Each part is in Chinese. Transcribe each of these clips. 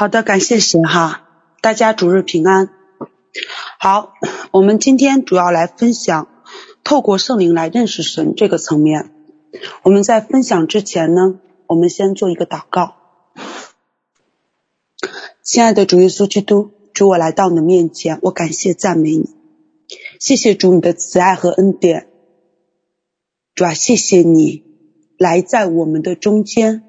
好的，感谢神哈，大家主日平安。好，我们今天主要来分享透过圣灵来认识神这个层面。我们在分享之前呢，我们先做一个祷告。亲爱的主耶稣基督，主我来到你的面前，我感谢赞美你，谢谢主你的慈爱和恩典。主啊，谢谢你来在我们的中间。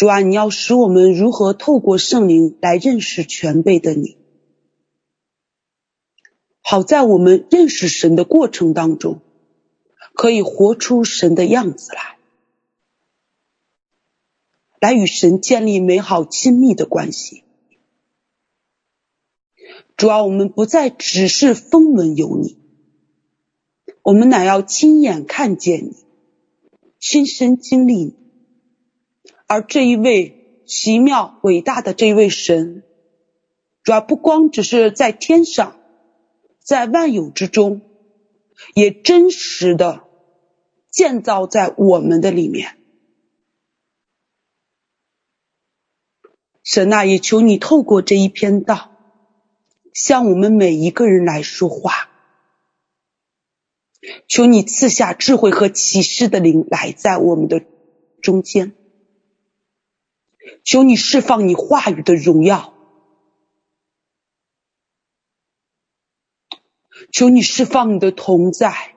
主啊，你要使我们如何透过圣灵来认识全备的你，好在我们认识神的过程当中，可以活出神的样子来，来与神建立美好亲密的关系。主啊，我们不再只是风闻有你，我们乃要亲眼看见你，亲身经历你。而这一位奇妙伟大的这一位神，主要不光只是在天上，在万有之中，也真实的建造在我们的里面。神啊，也求你透过这一篇道，向我们每一个人来说话。求你赐下智慧和启示的灵来在我们的中间。求你释放你话语的荣耀，求你释放你的同在，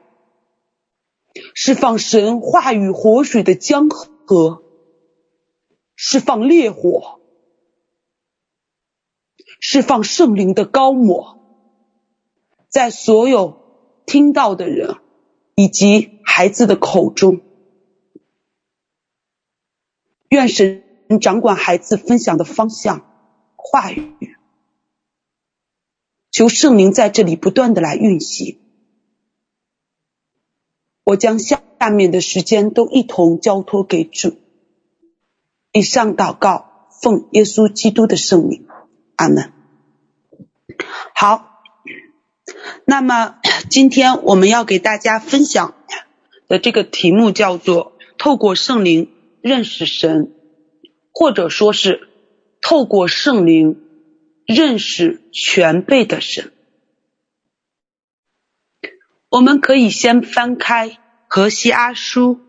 释放神话语活水的江河，释放烈火，释放圣灵的高抹，在所有听到的人以及孩子的口中，愿神。掌管孩子分享的方向、话语，求圣灵在这里不断的来运行。我将下面的时间都一同交托给主。以上祷告，奉耶稣基督的圣名，阿门。好，那么 今天我们要给大家分享的这个题目叫做“透过圣灵认识神”。或者说是透过圣灵认识全备的神，我们可以先翻开何西阿书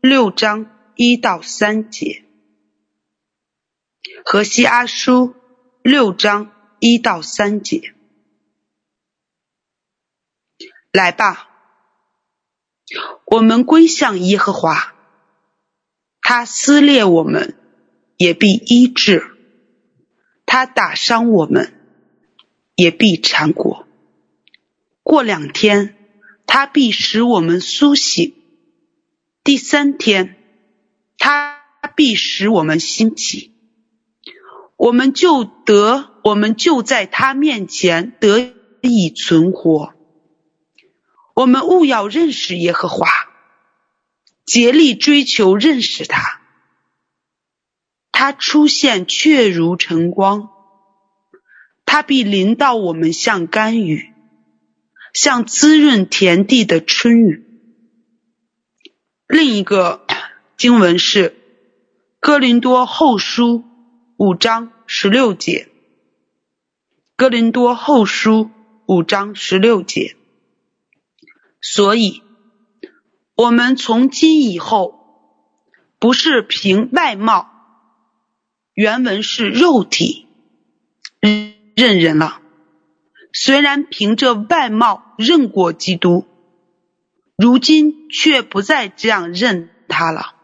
六章一到三节。何西阿书六章一到三节，来吧，我们归向耶和华，他撕裂我们。也必医治，他打伤我们，也必缠裹。过两天，他必使我们苏醒；第三天，他必使我们兴起。我们就得，我们就在他面前得以存活。我们务要认识耶和华，竭力追求认识他。它出现确如晨光，它必临到我们像甘雨，像滋润田地的春雨。另一个经文是哥林多后书五章十六节，哥林多后书五章十六节。所以，我们从今以后不是凭外貌。原文是肉体认人了，虽然凭着外貌认过基督，如今却不再这样认他了。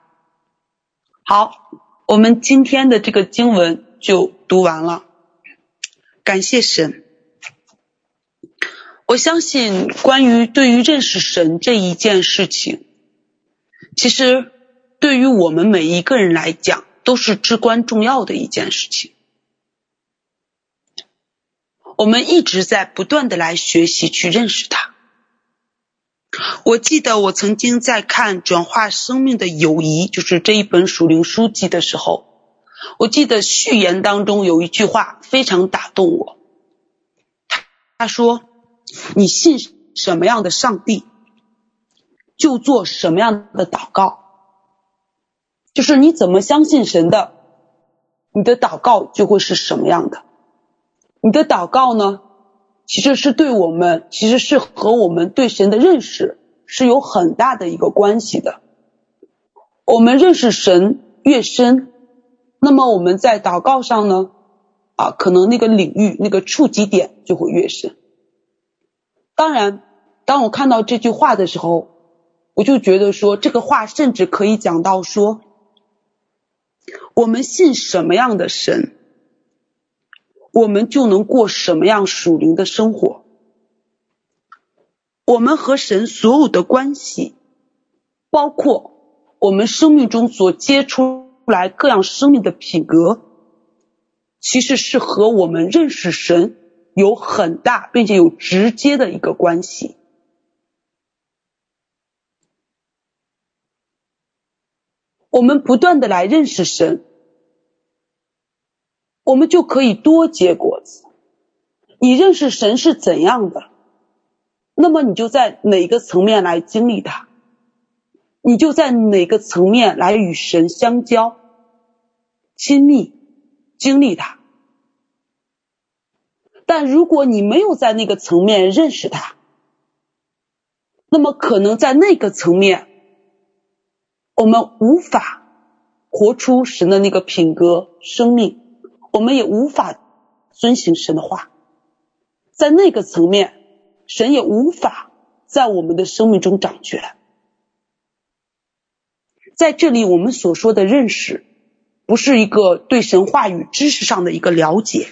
好，我们今天的这个经文就读完了，感谢神。我相信关于对于认识神这一件事情，其实对于我们每一个人来讲，都是至关重要的一件事情。我们一直在不断的来学习去认识他。我记得我曾经在看《转化生命的友谊》，就是这一本属灵书籍的时候，我记得序言当中有一句话非常打动我。他说：“你信什么样的上帝，就做什么样的祷告。”就是你怎么相信神的，你的祷告就会是什么样的。你的祷告呢，其实是对我们，其实是和我们对神的认识是有很大的一个关系的。我们认识神越深，那么我们在祷告上呢，啊，可能那个领域、那个触及点就会越深。当然，当我看到这句话的时候，我就觉得说，这个话甚至可以讲到说，我们信什么样的神，我们就能过什么样属灵的生活。我们和神所有的关系，包括我们生命中所结出来各样生命的品格，其实是和我们认识神有很大并且有直接的一个关系。我们不断的来认识神。我们就可以多结果子。你认识神是怎样的，那么你就在哪个层面来经历它，你就在哪个层面来与神相交、亲密、经历它。但如果你没有在那个层面认识它，那么可能在那个层面，我们无法活出神的那个品格、生命。我们也无法遵行神的话，在那个层面，神也无法在我们的生命中掌权。在这里，我们所说的认识，不是一个对神话语知识上的一个了解，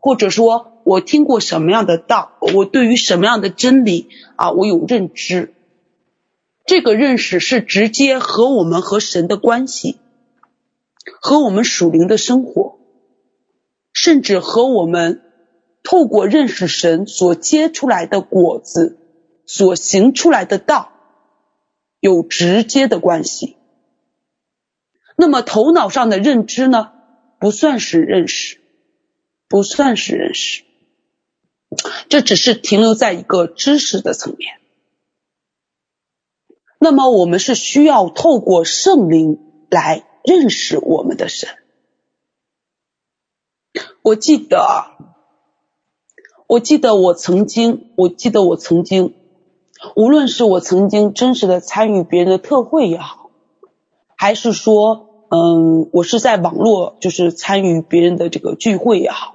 或者说我听过什么样的道，我对于什么样的真理啊，我有认知。这个认识是直接和我们和神的关系，和我们属灵的生活。甚至和我们透过认识神所结出来的果子，所行出来的道有直接的关系。那么头脑上的认知呢，不算是认识，不算是认识，这只是停留在一个知识的层面。那么我们是需要透过圣灵来认识我们的神。我记得，我记得我曾经，我记得我曾经，无论是我曾经真实的参与别人的特会也好，还是说，嗯，我是在网络就是参与别人的这个聚会也好，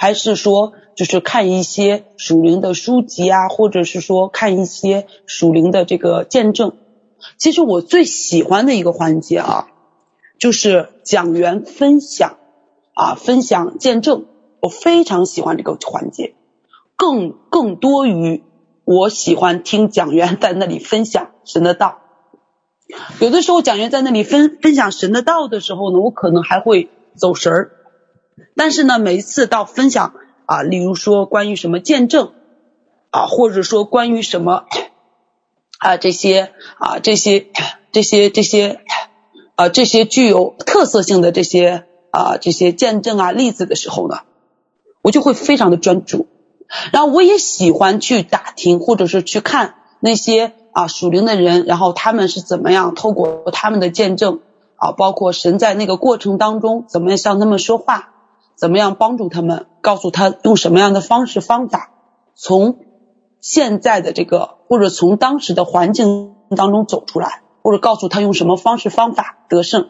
还是说就是看一些属灵的书籍啊，或者是说看一些属灵的这个见证，其实我最喜欢的一个环节啊，就是讲员分享。啊，分享见证，我非常喜欢这个环节，更更多于我喜欢听讲员在那里分享神的道。有的时候讲员在那里分分享神的道的时候呢，我可能还会走神儿。但是呢，每一次到分享啊，例如说关于什么见证啊，或者说关于什么啊这些啊这些这些这些啊这些具有特色性的这些。啊，这些见证啊、例子的时候呢，我就会非常的专注。然后我也喜欢去打听，或者是去看那些啊属灵的人，然后他们是怎么样透过他们的见证啊，包括神在那个过程当中怎么样向他们说话，怎么样帮助他们，告诉他用什么样的方式方法，从现在的这个或者从当时的环境当中走出来，或者告诉他用什么方式方法得胜。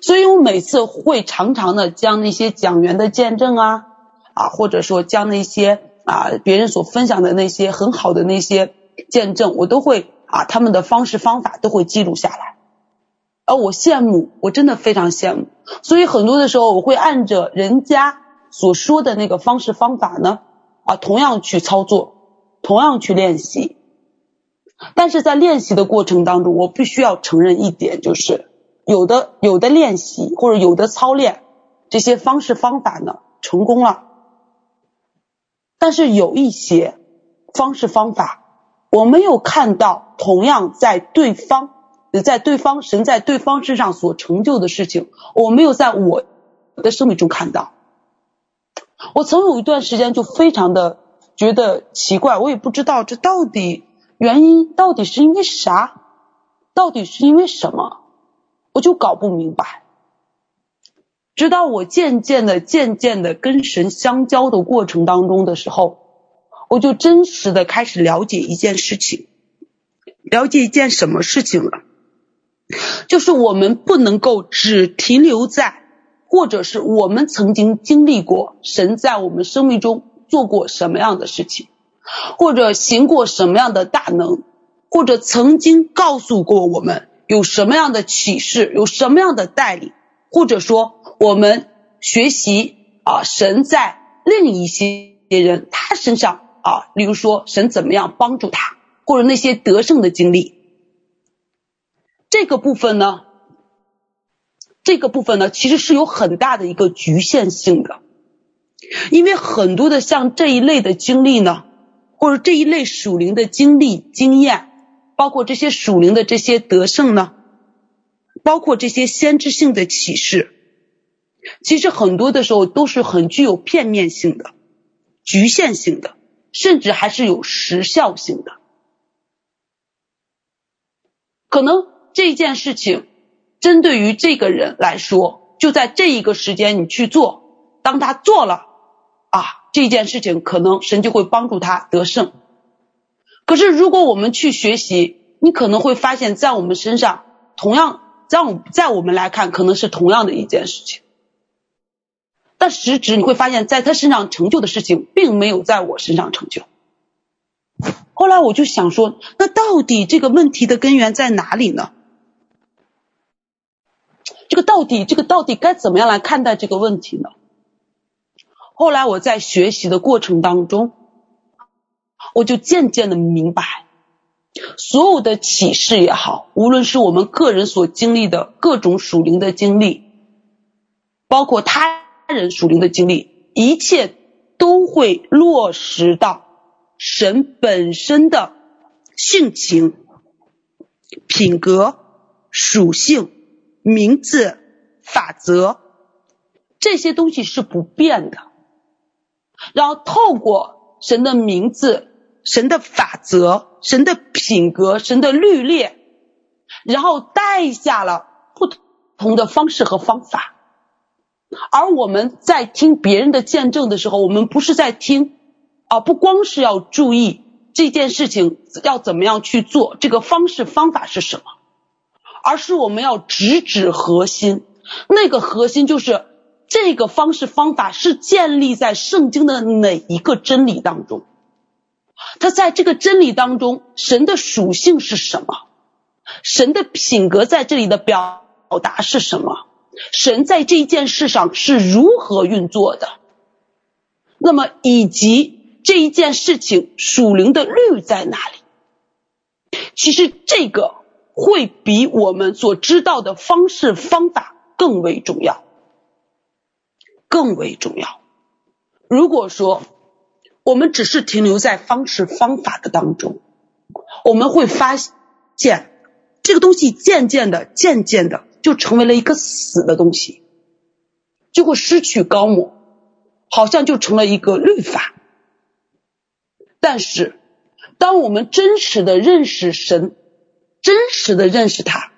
所以我每次会常常的将那些讲员的见证啊，啊，或者说将那些啊别人所分享的那些很好的那些见证，我都会啊他们的方式方法都会记录下来。而我羡慕，我真的非常羡慕。所以很多的时候，我会按着人家所说的那个方式方法呢，啊，同样去操作，同样去练习。但是在练习的过程当中，我必须要承认一点，就是。有的有的练习或者有的操练，这些方式方法呢成功了，但是有一些方式方法，我没有看到同样在对方在对方神在对方身上所成就的事情，我没有在我的生命中看到。我曾有一段时间就非常的觉得奇怪，我也不知道这到底原因到底是因为啥，到底是因为什么。我就搞不明白，直到我渐渐的、渐渐的跟神相交的过程当中的时候，我就真实的开始了解一件事情，了解一件什么事情了，就是我们不能够只停留在，或者是我们曾经经历过神在我们生命中做过什么样的事情，或者行过什么样的大能，或者曾经告诉过我们有什么样的启示，有什么样的带领。或者说，我们学习啊，神在另一些人他身上啊，例如说神怎么样帮助他，或者那些得胜的经历，这个部分呢，这个部分呢，其实是有很大的一个局限性的，因为很多的像这一类的经历呢，或者这一类属灵的经历经验，包括这些属灵的这些得胜呢。包括这些先知性的启示，其实很多的时候都是很具有片面性的、局限性的，甚至还是有时效性的。可能这件事情针对于这个人来说，就在这一个时间你去做，当他做了啊，这件事情可能神就会帮助他得胜。可是如果我们去学习，你可能会发现在我们身上同样。在我在我们来看，可能是同样的一件事情，但实质你会发现，在他身上成就的事情，并没有在我身上成就。后来我就想说，那到底这个问题的根源在哪里呢？这个到底，这个到底该怎么样来看待这个问题呢？后来我在学习的过程当中，我就渐渐的明白。所有的启示也好，无论是我们个人所经历的各种属灵的经历，包括他人属灵的经历，一切都会落实到神本身的性情、品格、属性、名字、法则，这些东西是不变的。然后透过神的名字。神的法则、神的品格、神的律例，然后带下了不同的方式和方法。而我们在听别人的见证的时候，我们不是在听啊，不光是要注意这件事情要怎么样去做，这个方式方法是什么，而是我们要直指核心。那个核心就是这个方式方法是建立在圣经的哪一个真理当中。它在这个真理当中，神的属性是什么？神的品格在这里的表达是什么？神在这一件事上是如何运作的？那么，以及这一件事情属灵的律在哪里？其实这个会比我们所知道的方式方法更为重要，更为重要。如果说，我们只是停留在方式方法的当中，我们会发现这个东西渐渐的、渐渐的就成为了一个死的东西，就会失去高模，好像就成了一个律法。但是，当我们真实的认识神，真实的认识他，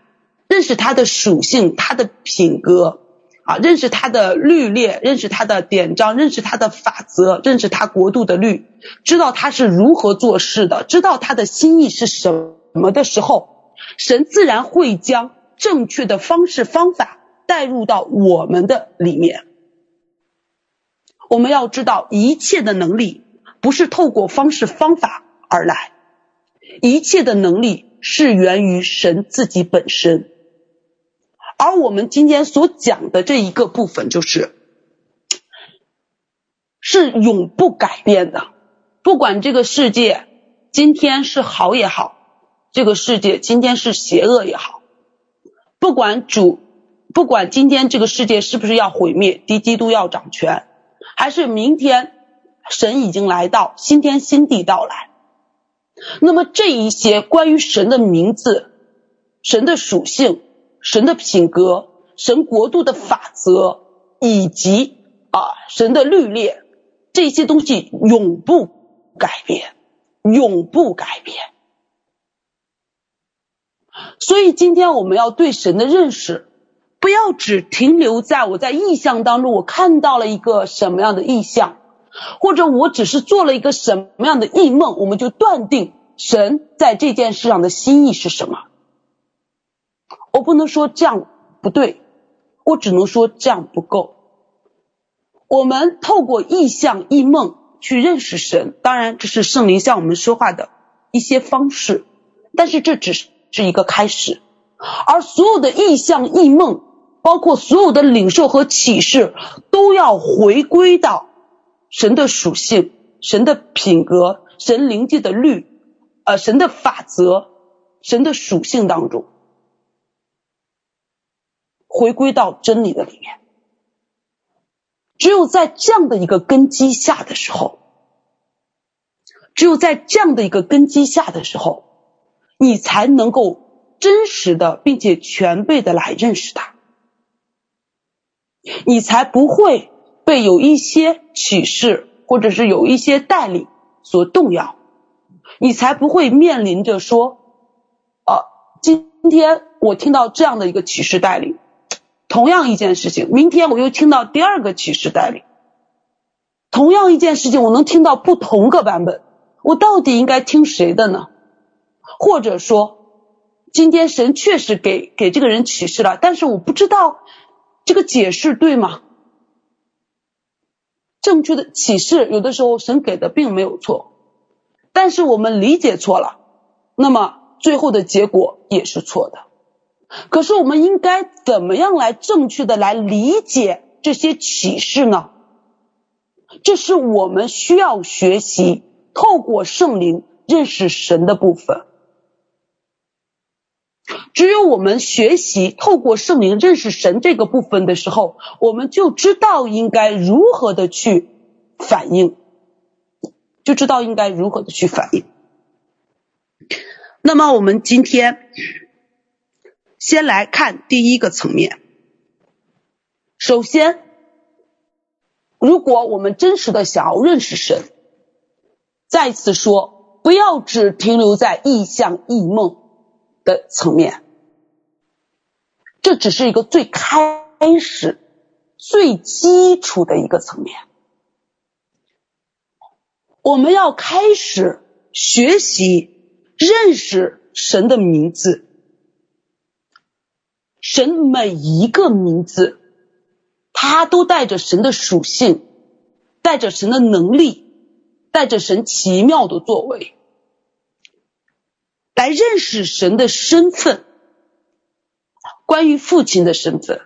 认识他的属性、他的品格。啊，认识他的律列，认识他的典章，认识他的法则，认识他国度的律，知道他是如何做事的，知道他的心意是什么的时候，神自然会将正确的方式方法带入到我们的里面。我们要知道，一切的能力不是透过方式方法而来，一切的能力是源于神自己本身。而我们今天所讲的这一个部分，就是是永不改变的。不管这个世界今天是好也好，这个世界今天是邪恶也好，不管主，不管今天这个世界是不是要毁灭，敌基督要掌权，还是明天神已经来到，新天新地到来，那么这一些关于神的名字、神的属性。神的品格、神国度的法则，以及啊神的律例，这些东西永不改变，永不改变。所以今天我们要对神的认识不要只停留在我在意象当中，我看到了一个什么样的意象，或者我只是做了一个什么样的异梦，我们就断定神在这件事上的心意是什么。我不能说这样不对，我只能说这样不够。我们透过意象、异梦去认识神，当然这是圣灵向我们说话的一些方式，但是这只是是一个开始。而所有的意象、异梦，包括所有的领受和启示，都要回归到神的属性、神的品格、神灵界的律，呃，神的法则、神的属性当中，回归到真理的里面。只有在这样的一个根基下的时候，只有在这样的一个根基下的时候，你才能够。真实的，并且全备的来认识他，你才不会被有一些启示或者是有一些带领所动摇，你才不会面临着说，呃，今天我听到这样的一个启示带领，同样一件事情，明天我又听到第二个启示带领，同样一件事情，我能听到不同个版本，我到底应该听谁的呢？或者说，今天神确实给给这个人启示了，但是我不知道这个解释对吗？正确的启示有的时候神给的并没有错，但是我们理解错了，那么最后的结果也是错的。可是我们应该怎么样来正确的来理解这些启示呢？这是我们需要学习透过圣灵认识神的部分。只有我们学习透过圣灵认识神这个部分的时候，我们就知道应该如何的去反应，就知道应该如何的去反应。那么我们今天先来看第一个层面。首先，如果我们真实的想要认识神，再次说，不要只停留在异象异梦的层面。这只是一个最开始、最基础的一个层面。我们要开始学习认识神的名字，神每一个名字，它都带着神的属性，带着神的能力，带着神奇妙的作为，来认识神的身份。关于父亲的身份，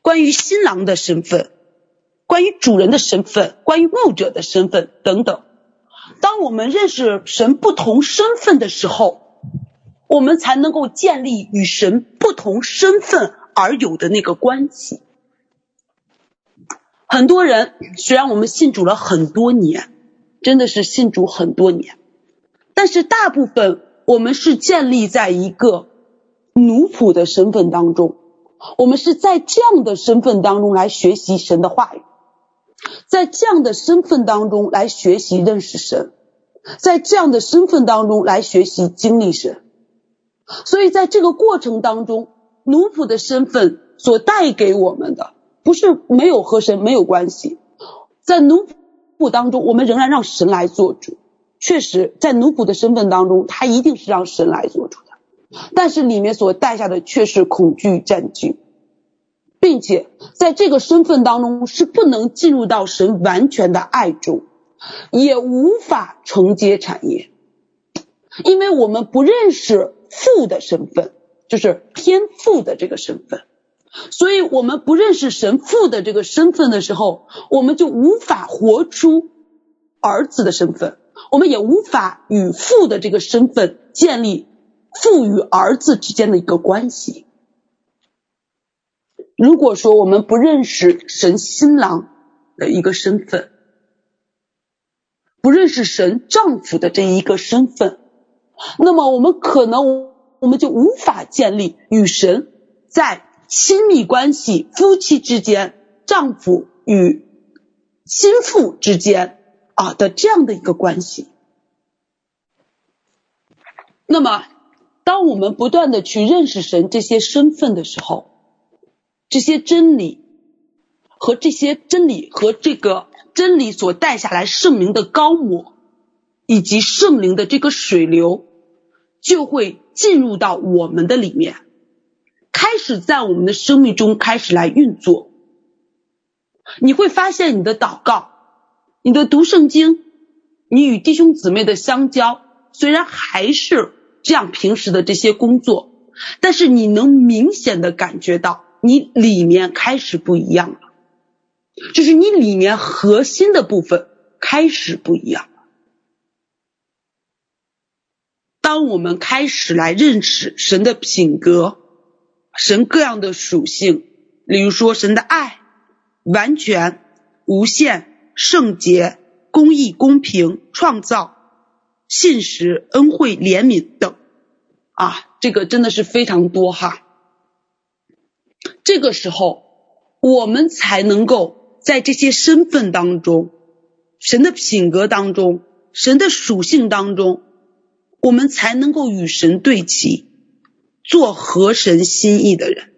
关于新郎的身份，关于主人的身份，关于牧者的身份等等。当我们认识神不同身份的时候，我们才能够建立与神不同身份而有的那个关系。很多人虽然我们信主了很多年，真的是信主很多年，但是大部分我们是建立在一个。奴仆的身份当中，我们是在这样的身份当中来学习神的话语，在这样的身份当中来学习认识神，在这样的身份当中来学习经历神。所以在这个过程当中，奴仆的身份所带给我们的，不是没有和神没有关系。在奴仆当中，我们仍然让神来做主。确实，在奴仆的身份当中，他一定是让神来做主的。但是里面所带下的却是恐惧占据，并且在这个身份当中是不能进入到神完全的爱中，也无法承接产业，因为我们不认识父的身份，就是天父的这个身份，所以我们不认识神父的这个身份的时候，我们就无法活出儿子的身份，我们也无法与父的这个身份建立。父与儿子之间的一个关系。如果说我们不认识神新郎的一个身份，不认识神丈夫的这一个身份，那么我们可能我们就无法建立与神在亲密关系、夫妻之间、丈夫与心腹之间啊的这样的一个关系。那么。当我们不断的去认识神这些身份的时候，这些真理和这些真理和这个真理所带下来圣灵的高抹，以及圣灵的这个水流，就会进入到我们的里面，开始在我们的生命中开始来运作。你会发现你的祷告，你的读圣经，你与弟兄姊妹的相交，虽然还是这样平时的这些工作，但是你能明显的感觉到你里面开始不一样了，就是你里面核心的部分开始不一样。当我们开始来认识神的品格，神各样的属性，例如说神的爱。完全、无限、圣洁、公义、公平、创造、信实、恩惠、怜悯等，啊，这个真的是非常多哈。这个时候，我们才能够在这些身份当中、神的品格当中、神的属性当中，我们才能够与神对齐，做合神心意的人。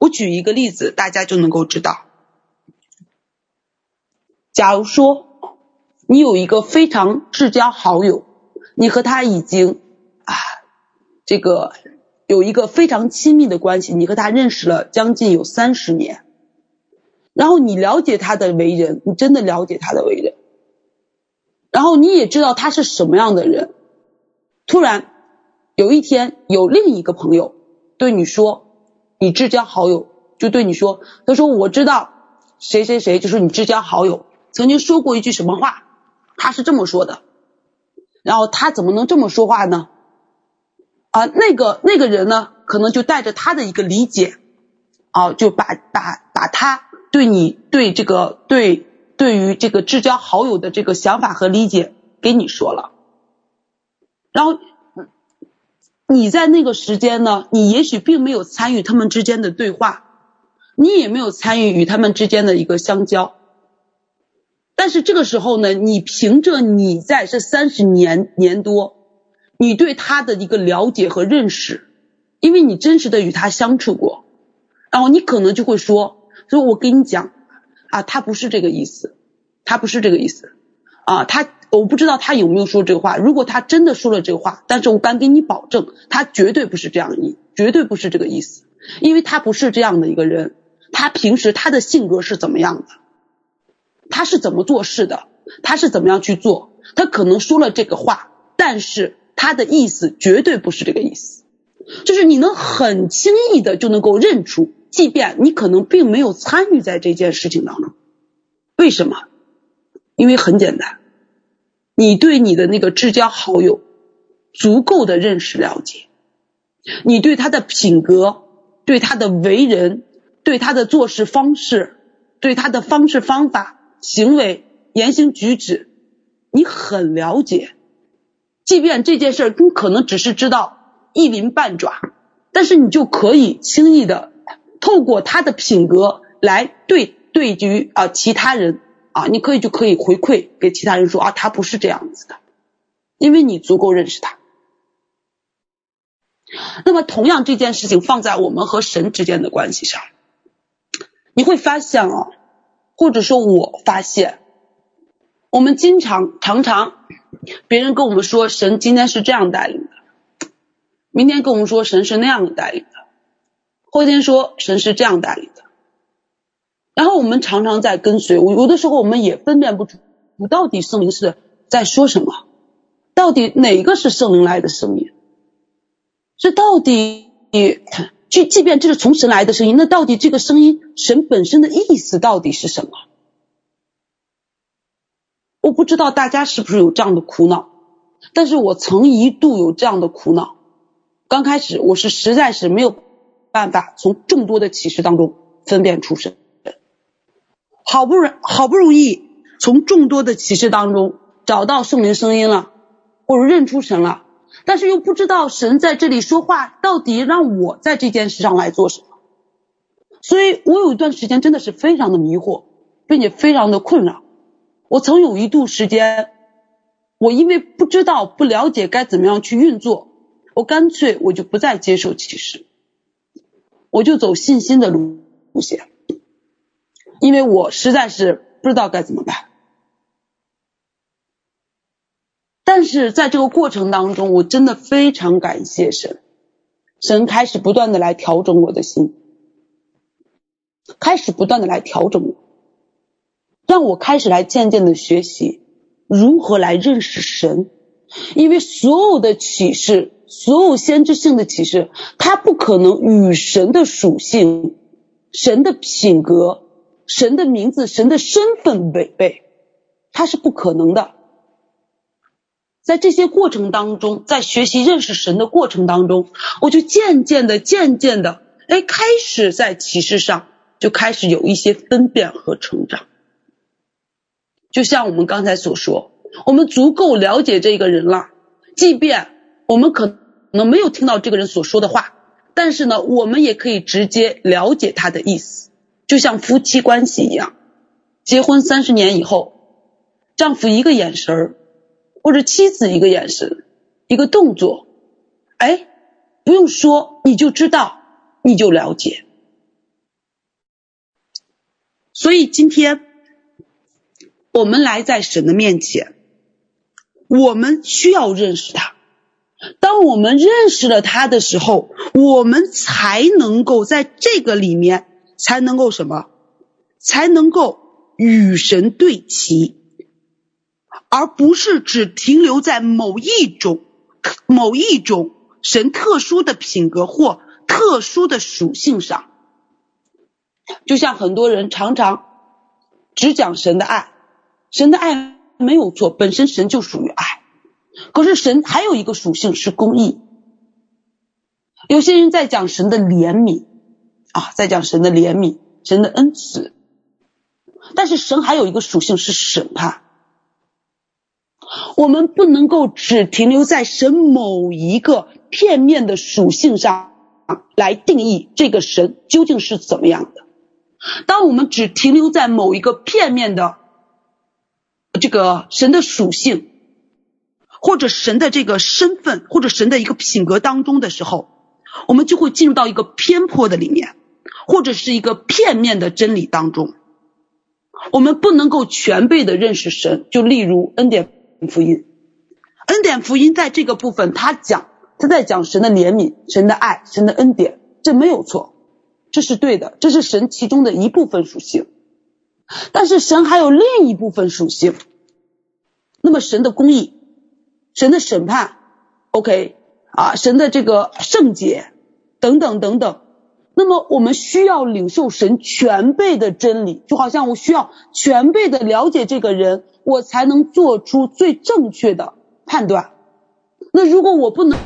我举一个例子，大家就能够知道。假如说你有一个非常至交好友，你和他已经啊，这个有一个非常亲密的关系，你和他认识了将近有三十年，然后你了解他的为人，你真的了解他的为人，然后你也知道他是什么样的人。突然有一天，有另一个朋友对你说。你至交好友就对你说：“他说我知道谁谁谁，就是你至交好友曾经说过一句什么话，他是这么说的。然后他怎么能这么说话呢？啊，那个那个人呢，可能就带着他的一个理解，啊，就把把把他对你对这个对对于这个至交好友的这个想法和理解给你说了，然后。”你在那个时间呢，你也许并没有参与他们之间的对话，你也没有参与与他们之间的一个相交。但是这个时候呢，你凭着你在这三十年年多，你对他的一个了解和认识，因为你真实的与他相处过，然后你可能就会说，说我跟你讲啊，他不是这个意思，他不是这个意思啊，他。我不知道他有没有说这个话。如果他真的说了这个话，但是我敢给你保证，他绝对不是这样意，绝对不是这个意思，因为他不是这样的一个人。他平时他的性格是怎么样的？他是怎么做事的？他是怎么样去做？他可能说了这个话，但是他的意思绝对不是这个意思。就是你能很轻易的就能够认出，即便你可能并没有参与在这件事情当中。为什么？因为很简单。你对你的那个至交好友足够的认识了解，你对他的品格、对他的为人、对他的做事方式、对他的方式方法、行为、言行举止，你很了解。即便这件事你可能只是知道一鳞半爪，但是你就可以轻易的透过他的品格来对对于啊其他人。啊，你可以就可以回馈给其他人说啊，他不是这样子的，因为你足够认识他。那么，同样这件事情放在我们和神之间的关系上，你会发现啊，或者说我发现，我们经常常常别人跟我们说神今天是这样带领的，明天跟我们说神是那样的带领的，后天说神是这样带领的。然后我们常常在跟随，我有的时候我们也分辨不出，我到底圣灵是在说什么，到底哪个是圣灵来的声音？这到底，即即便这是从神来的声音，那到底这个声音神本身的意思到底是什么？我不知道大家是不是有这样的苦恼，但是我曾一度有这样的苦恼。刚开始我是实在是没有办法从众多的启示当中分辨出神。好不容，好不容易从众多的启示当中找到圣灵声音了，或者认出神了，但是又不知道神在这里说话，到底让我在这件事上来做什么。所以我有一段时间真的是非常的迷惑，并且非常的困扰。我曾有一度时间，我因为不知道、不了解该怎么样去运作，我干脆我就不再接受启示，我就走信心的路路线，因为我实在是不知道该怎么办。但是在这个过程当中，我真的非常感谢神，神开始不断的来调整我的心，开始不断的来调整我，让我开始来渐渐的学习。如何来认识神？因为所有的启示，所有先知性的启示，它不可能与神的属性、神的品格、神的名字、神的身份违背，它是不可能的。在这些过程当中，在学习认识神的过程当中，我就渐渐的、渐渐的，哎，开始在启示上就开始有一些分辨和成长。就像我们刚才所说，我们足够了解这个人了，即便我们可能没有听到这个人所说的话，但是呢，我们也可以直接了解他的意思。就像夫妻关系一样，结婚三十年以后，丈夫一个眼神儿，或者妻子一个眼神，一个动作，哎，不用说，你就知道，你就了解。所以今天。我们来在神的面前，我们需要认识他。当我们认识了他的时候，我们才能够在这个里面，才能够什么？才能够与神对齐，而不是只停留在某一种、某一种神特殊的品格或特殊的属性上。就像很多人常常只讲神的爱。神的爱没有错，本身神就属于爱。可是神还有一个属性是公义。有些人在讲神的怜悯啊，在讲神的怜悯、神的恩慈，但是神还有一个属性是审判。我们不能够只停留在神某一个片面的属性上来定义这个神究竟是怎么样的。当我们只停留在某一个片面的。这个神的属性，或者神的这个身份，或者神的一个品格当中的时候，我们就会进入到一个偏颇的里面，或者是一个片面的真理当中。我们不能够全备的认识神。就例如恩典福音，恩典福音在这个部分，他讲他在讲神的怜悯、神的爱、神的恩典，这没有错，这是对的，这是神其中的一部分属性。但是神还有另一部分属性，那么神的公义、神的审判，OK 啊，神的这个圣洁等等等等。那么我们需要领受神全备的真理，就好像我需要全备的了解这个人，我才能做出最正确的判断。那如果我不能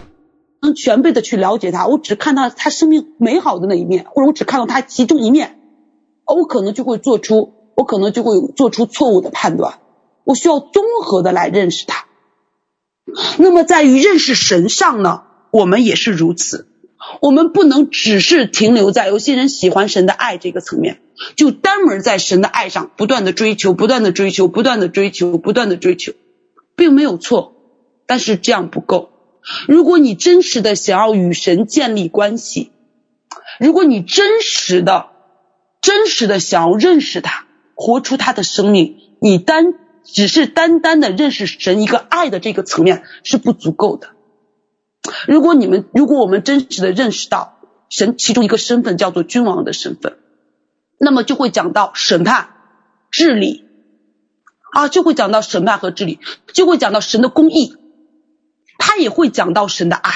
能全备的去了解他，我只看到他生命美好的那一面，或者我只看到他其中一面，我可能就会做出。我可能就会做出错误的判断，我需要综合的来认识他。那么在于认识神上呢，我们也是如此。我们不能只是停留在有些人喜欢神的爱这个层面，就单门在神的爱上不断的追求，不断的追求，不断的追求，不断的追求，并没有错，但是这样不够。如果你真实的想要与神建立关系，如果你真实的、真实的想要认识他。活出他的生命，你单只是单单的认识神一个爱的这个层面是不足够的。如果你们，如果我们真实的认识到神其中一个身份叫做君王的身份，那么就会讲到审判、治理啊，就会讲到审判和治理，就会讲到神的公义，他也会讲到神的爱，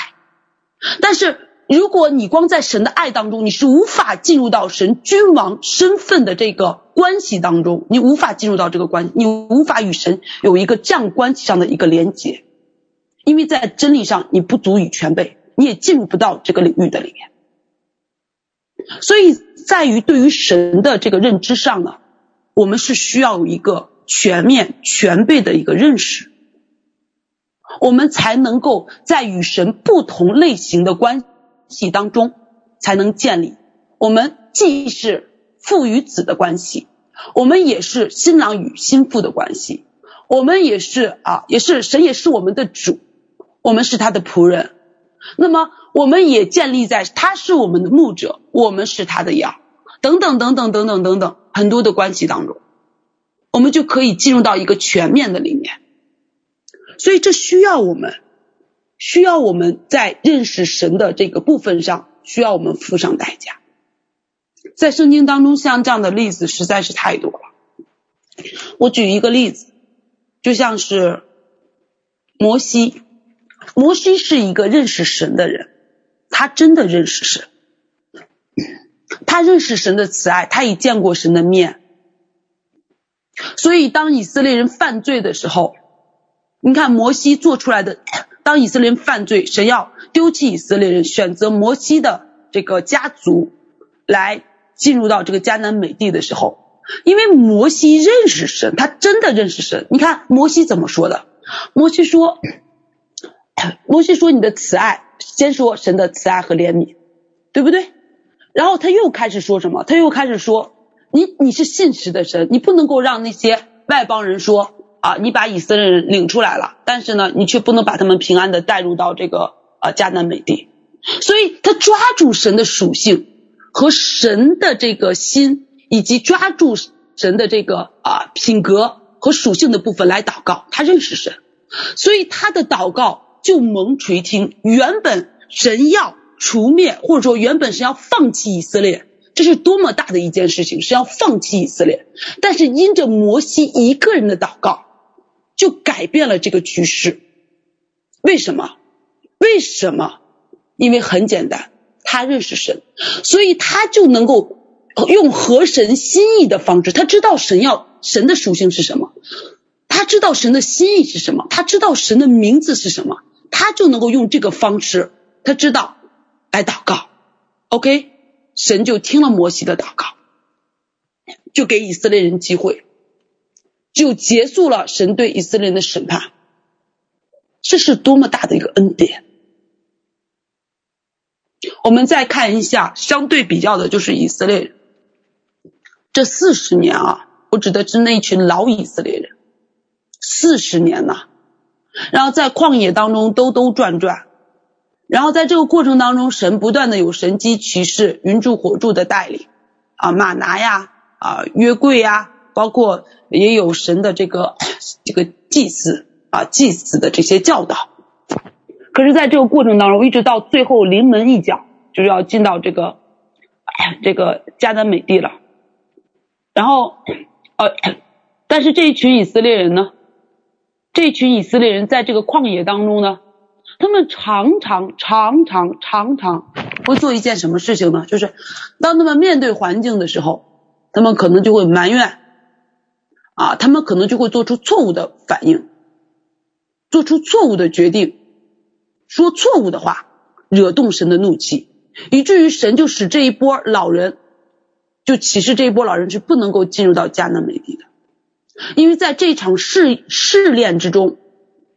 但是。如果你光在神的爱当中，你是无法进入到神君王身份的这个关系当中，你无法进入到这个关系，你无法与神有一个这样关系上的一个连接，因为在真理上你不足以全备，你也进入不到这个领域的里面。所以在于对于神的这个认知上呢，我们是需要有一个全面全备的一个认识，我们才能够在与神不同类型的关系。当中才能建立，我们既是父与子的关系，我们也是新郎与新妇的关系，我们也是啊，也是神也是我们的主，我们是他的仆人。那么我们也建立在他是我们的牧者，我们是他的羊，等等等等等等等等很多的关系当中，我们就可以进入到一个全面的里面。所以这需要我们，需要我们在认识神的这个部分上，需要我们付上代价。在圣经当中，像这样的例子实在是太多了。我举一个例子，就像是摩西，摩西是一个认识神的人，他真的认识神，他认识神的慈爱，他已见过神的面。所以当以色列人犯罪的时候，你看摩西做出来的，当以色列人犯罪，神要丢弃以色列人，选择摩西的这个家族来。进入到这个迦南美地的时候，因为摩西认识神，他真的认识神。你看摩西怎么说的？摩西说：“ 摩西说你的慈爱，先说神的慈爱和怜悯，对不对？然后他又开始说什么？他又开始说：你你是信实的神，你不能够让那些外邦人说啊，你把以色列人领出来了，但是呢，你却不能把他们平安的带入到这个啊迦南美地。所以他抓住神的属性。”和神的这个心，以及抓住神的这个啊品格和属性的部分来祷告，他认识神，所以他的祷告就蒙垂听。原本神要除灭，或者说原本是要放弃以色列，这是多么大的一件事情，是要放弃以色列。但是因着摩西一个人的祷告，就改变了这个局势。为什么？为什么？因为很简单。他认识神，所以他就能够用合神心意的方式。他知道神要神的属性是什么，他知道神的心意是什么，他知道神的名字是什么，他就能够用这个方式，他知道来祷告。OK，神就听了摩西的祷告，就给以色列人机会，就结束了神对以色列人的审判。这是多么大的一个恩典！我们再看一下，相对比较的就是以色列人。这四十年啊，我指的是那群老以色列人，四十年呐，然后在旷野当中兜兜转转，然后在这个过程当中，神不断的有神迹奇事、云柱火柱的带领啊，马拿呀啊，约柜呀，包括也有神的这个 这个祭司啊，祭司的这些教导。可是，在这个过程当中，一直到最后临门一脚，就是要进到这个 这个迦南美地了。然后，呃，但是这一群以色列人呢，这群以色列人在这个旷野当中呢，他们常常常常常常会做一件什么事情呢？就是当他们面对环境的时候，他们可能就会埋怨，啊，他们可能就会做出错误的反应，做出错误的决定。说错误的话，惹动神的怒气，以至于神就使这一波老人，就启示这一波老人是不能够进入到迦南美地的，因为在这场试试炼之中，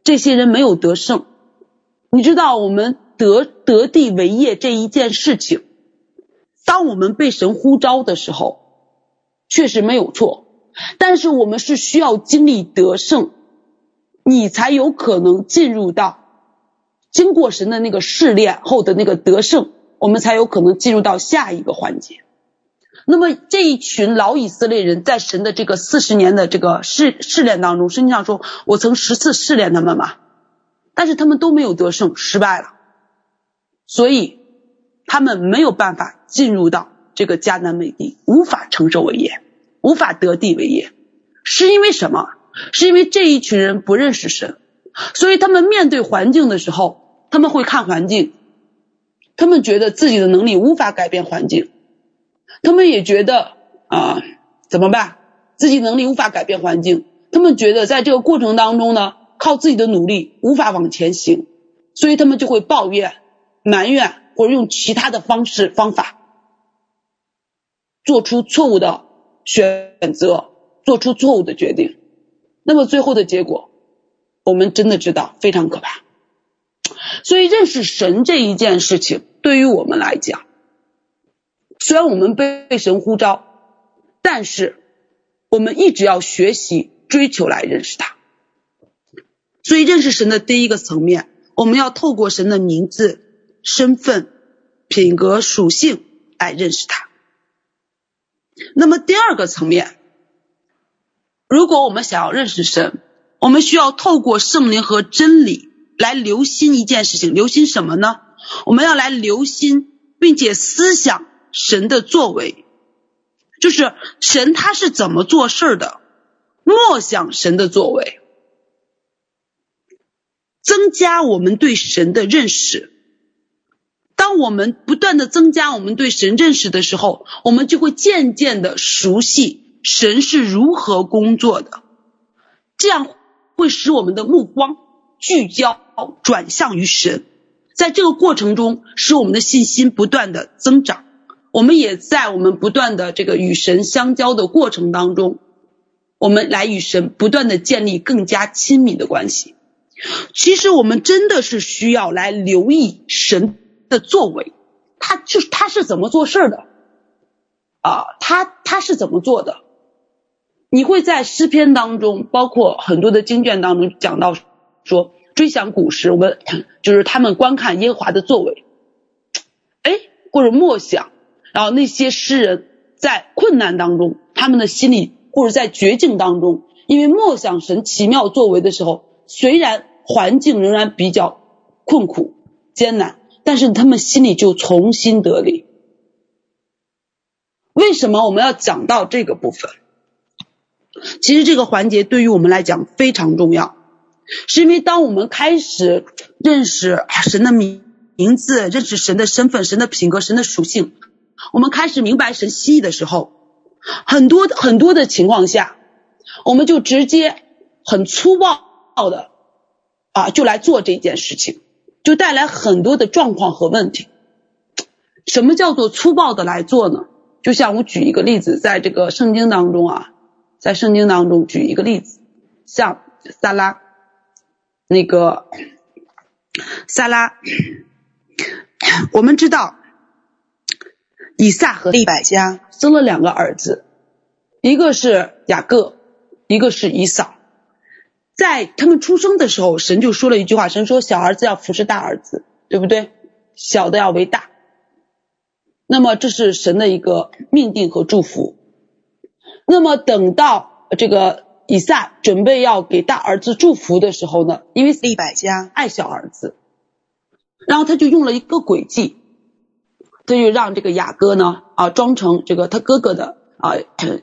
这些人没有得胜。你知道，我们得得地为业这一件事情，当我们被神呼召的时候，确实没有错，但是我们是需要经历得胜，你才有可能进入到。经过神的那个试炼后的那个得胜，我们才有可能进入到下一个环节。那么这一群老以色列人在神的这个四十年的这个试试炼当中，圣经上说，我曾十次试炼他们嘛，但是他们都没有得胜，失败了，所以他们没有办法进入到这个迦南美地，无法承受为业，无法得地为业，是因为什么？是因为这一群人不认识神。所以他们面对环境的时候，他们会看环境，他们觉得自己的能力无法改变环境，他们也觉得啊，怎么办？自己能力无法改变环境，他们觉得在这个过程当中呢，靠自己的努力无法往前行，所以他们就会抱怨、埋怨，或者用其他的方式方法，做出错误的选择，做出错误的决定，那么最后的结果。我们真的知道非常可怕，所以认识神这一件事情对于我们来讲，虽然我们被神呼召，但是我们一直要学习追求来认识他。所以认识神的第一个层面，我们要透过神的名字、身份、品格、属性来认识他。那么第二个层面，如果我们想要认识神，我们需要透过圣灵和真理来留心一件事情，留心什么呢？我们要来留心，并且思想神的作为，就是神他是怎么做事的，默想神的作为，增加我们对神的认识。当我们不断的增加我们对神认识的时候，我们就会渐渐的熟悉神是如何工作的，这样会使我们的目光聚焦转向于神，在这个过程中，使我们的信心不断的增长。我们也在我们不断的这个与神相交的过程当中，我们来与神不断的建立更加亲密的关系。其实我们真的是需要来留意神的作为，他就是他是怎么做事的啊？他他是怎么做的？你会在诗篇当中，包括很多的经卷当中讲到说，追想古时，我们 就是他们观看耶和华的作为，哎，或者默想，然后那些诗人在困难当中，他们的心里或者在绝境当中，因为默想神奇妙作为的时候，虽然环境仍然比较困苦艰难。但是他们心里就重新得力。为什么我们要讲到这个部分？其实这个环节对于我们来讲非常重要，是因为当我们开始认识神的名名字、认识神的身份、神的品格、神的属性，我们开始明白神心意的时候，很多很多的情况下，我们就直接很粗暴的啊，就来做这件事情。就带来很多的状况和问题。什么叫做粗暴的来做呢？就像我举一个例子，在这个圣经当中啊，在圣经当中举一个例子，像撒拉，那个撒拉，我们知道以撒和利百加生了两个儿子，一个是雅各，一个是以扫。在他们出生的时候，神就说了一句话，神说小儿子要服侍大儿子，对不对？小的要为大。那么这是神的一个命定和祝福。那么等到这个以撒准备要给大儿子祝福的时候呢，因为利百加爱小儿子，然后他就用了一个诡计，他就让这个雅各呢啊装成这个他哥哥的啊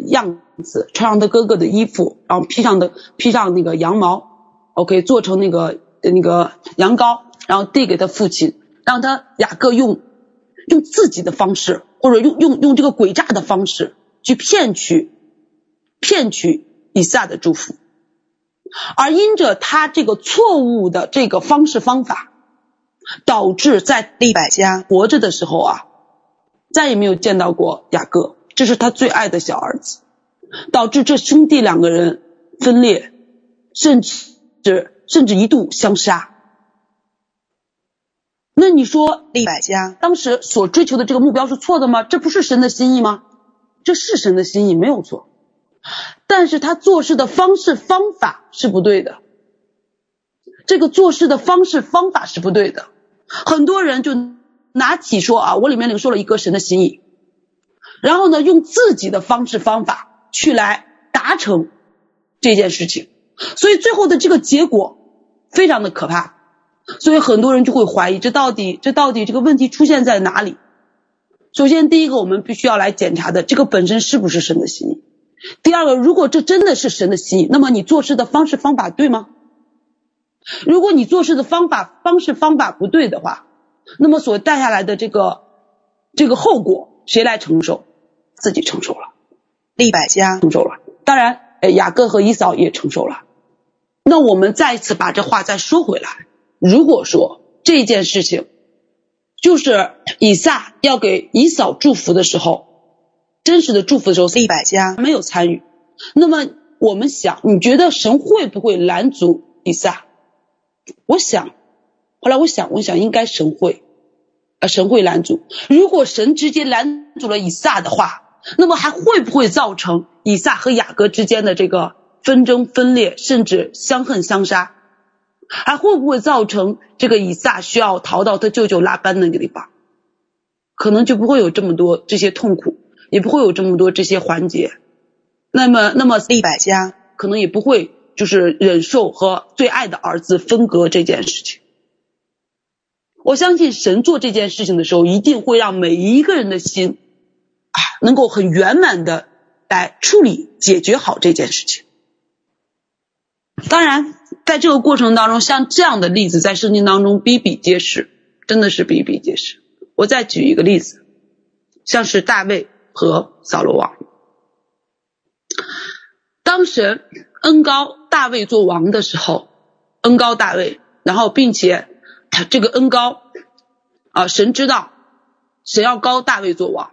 样子。穿上他哥哥的衣服，然后披上的披上那个羊毛，OK，做成那个那个羊羔，然后递给他父亲，让他雅各用用自己的方式，或者用用用这个诡诈的方式去骗取骗取以撒的祝福，而因着他这个错误的这个方式方法，导致在利百加活着的时候啊，再也没有见到过雅各，这是他最爱的小儿子。导致这兄弟两个人分裂，甚至甚至一度相杀。那你说利百家当时所追求的这个目标是错的吗？这不是神的心意吗？这是神的心意，没有错。但是他做事的方式方法是不对的。这个做事的方式方法是不对的。很多人就拿起说啊，我里面领受了一个神的心意，然后呢，用自己的方式方法。去来达成这件事情，所以最后的这个结果非常的可怕，所以很多人就会怀疑，这到底这到底这个问题出现在哪里？首先，第一个我们必须要来检查的，这个本身是不是神的心意？第二个，如果这真的是神的心意，那么你做事的方式方法对吗？如果你做事的方法方式方法不对的话，那么所带下来的这个这个后果谁来承受？自己承受了。利百加承受了，当然，诶，雅各和以扫也承受了。那我们再一次把这话再说回来，如果说这件事情就是以撒要给以扫祝福的时候，真实的祝福的时候，利百加没有参与，那么我们想，你觉得神会不会拦阻以撒？我想，后来我想，我想应该神会，啊，神会拦阻。如果神直接拦阻了以撒的话。那么还会不会造成以撒和雅各之间的这个纷争分裂，甚至相恨相杀？还会不会造成这个以撒需要逃到他舅舅拉班那个地方？可能就不会有这么多这些痛苦，也不会有这么多这些环节。那么，那么利百加可能也不会就是忍受和最爱的儿子分隔这件事情。我相信神做这件事情的时候，一定会让每一个人的心啊，能够很圆满的来处理解决好这件事情。当然，在这个过程当中，像这样的例子在圣经当中比比皆是，真的是比比皆是。我再举一个例子，像是大卫和扫罗王。当神恩高大卫做王的时候，恩高大卫，然后并且这个恩高啊，神知道神要高大卫做王，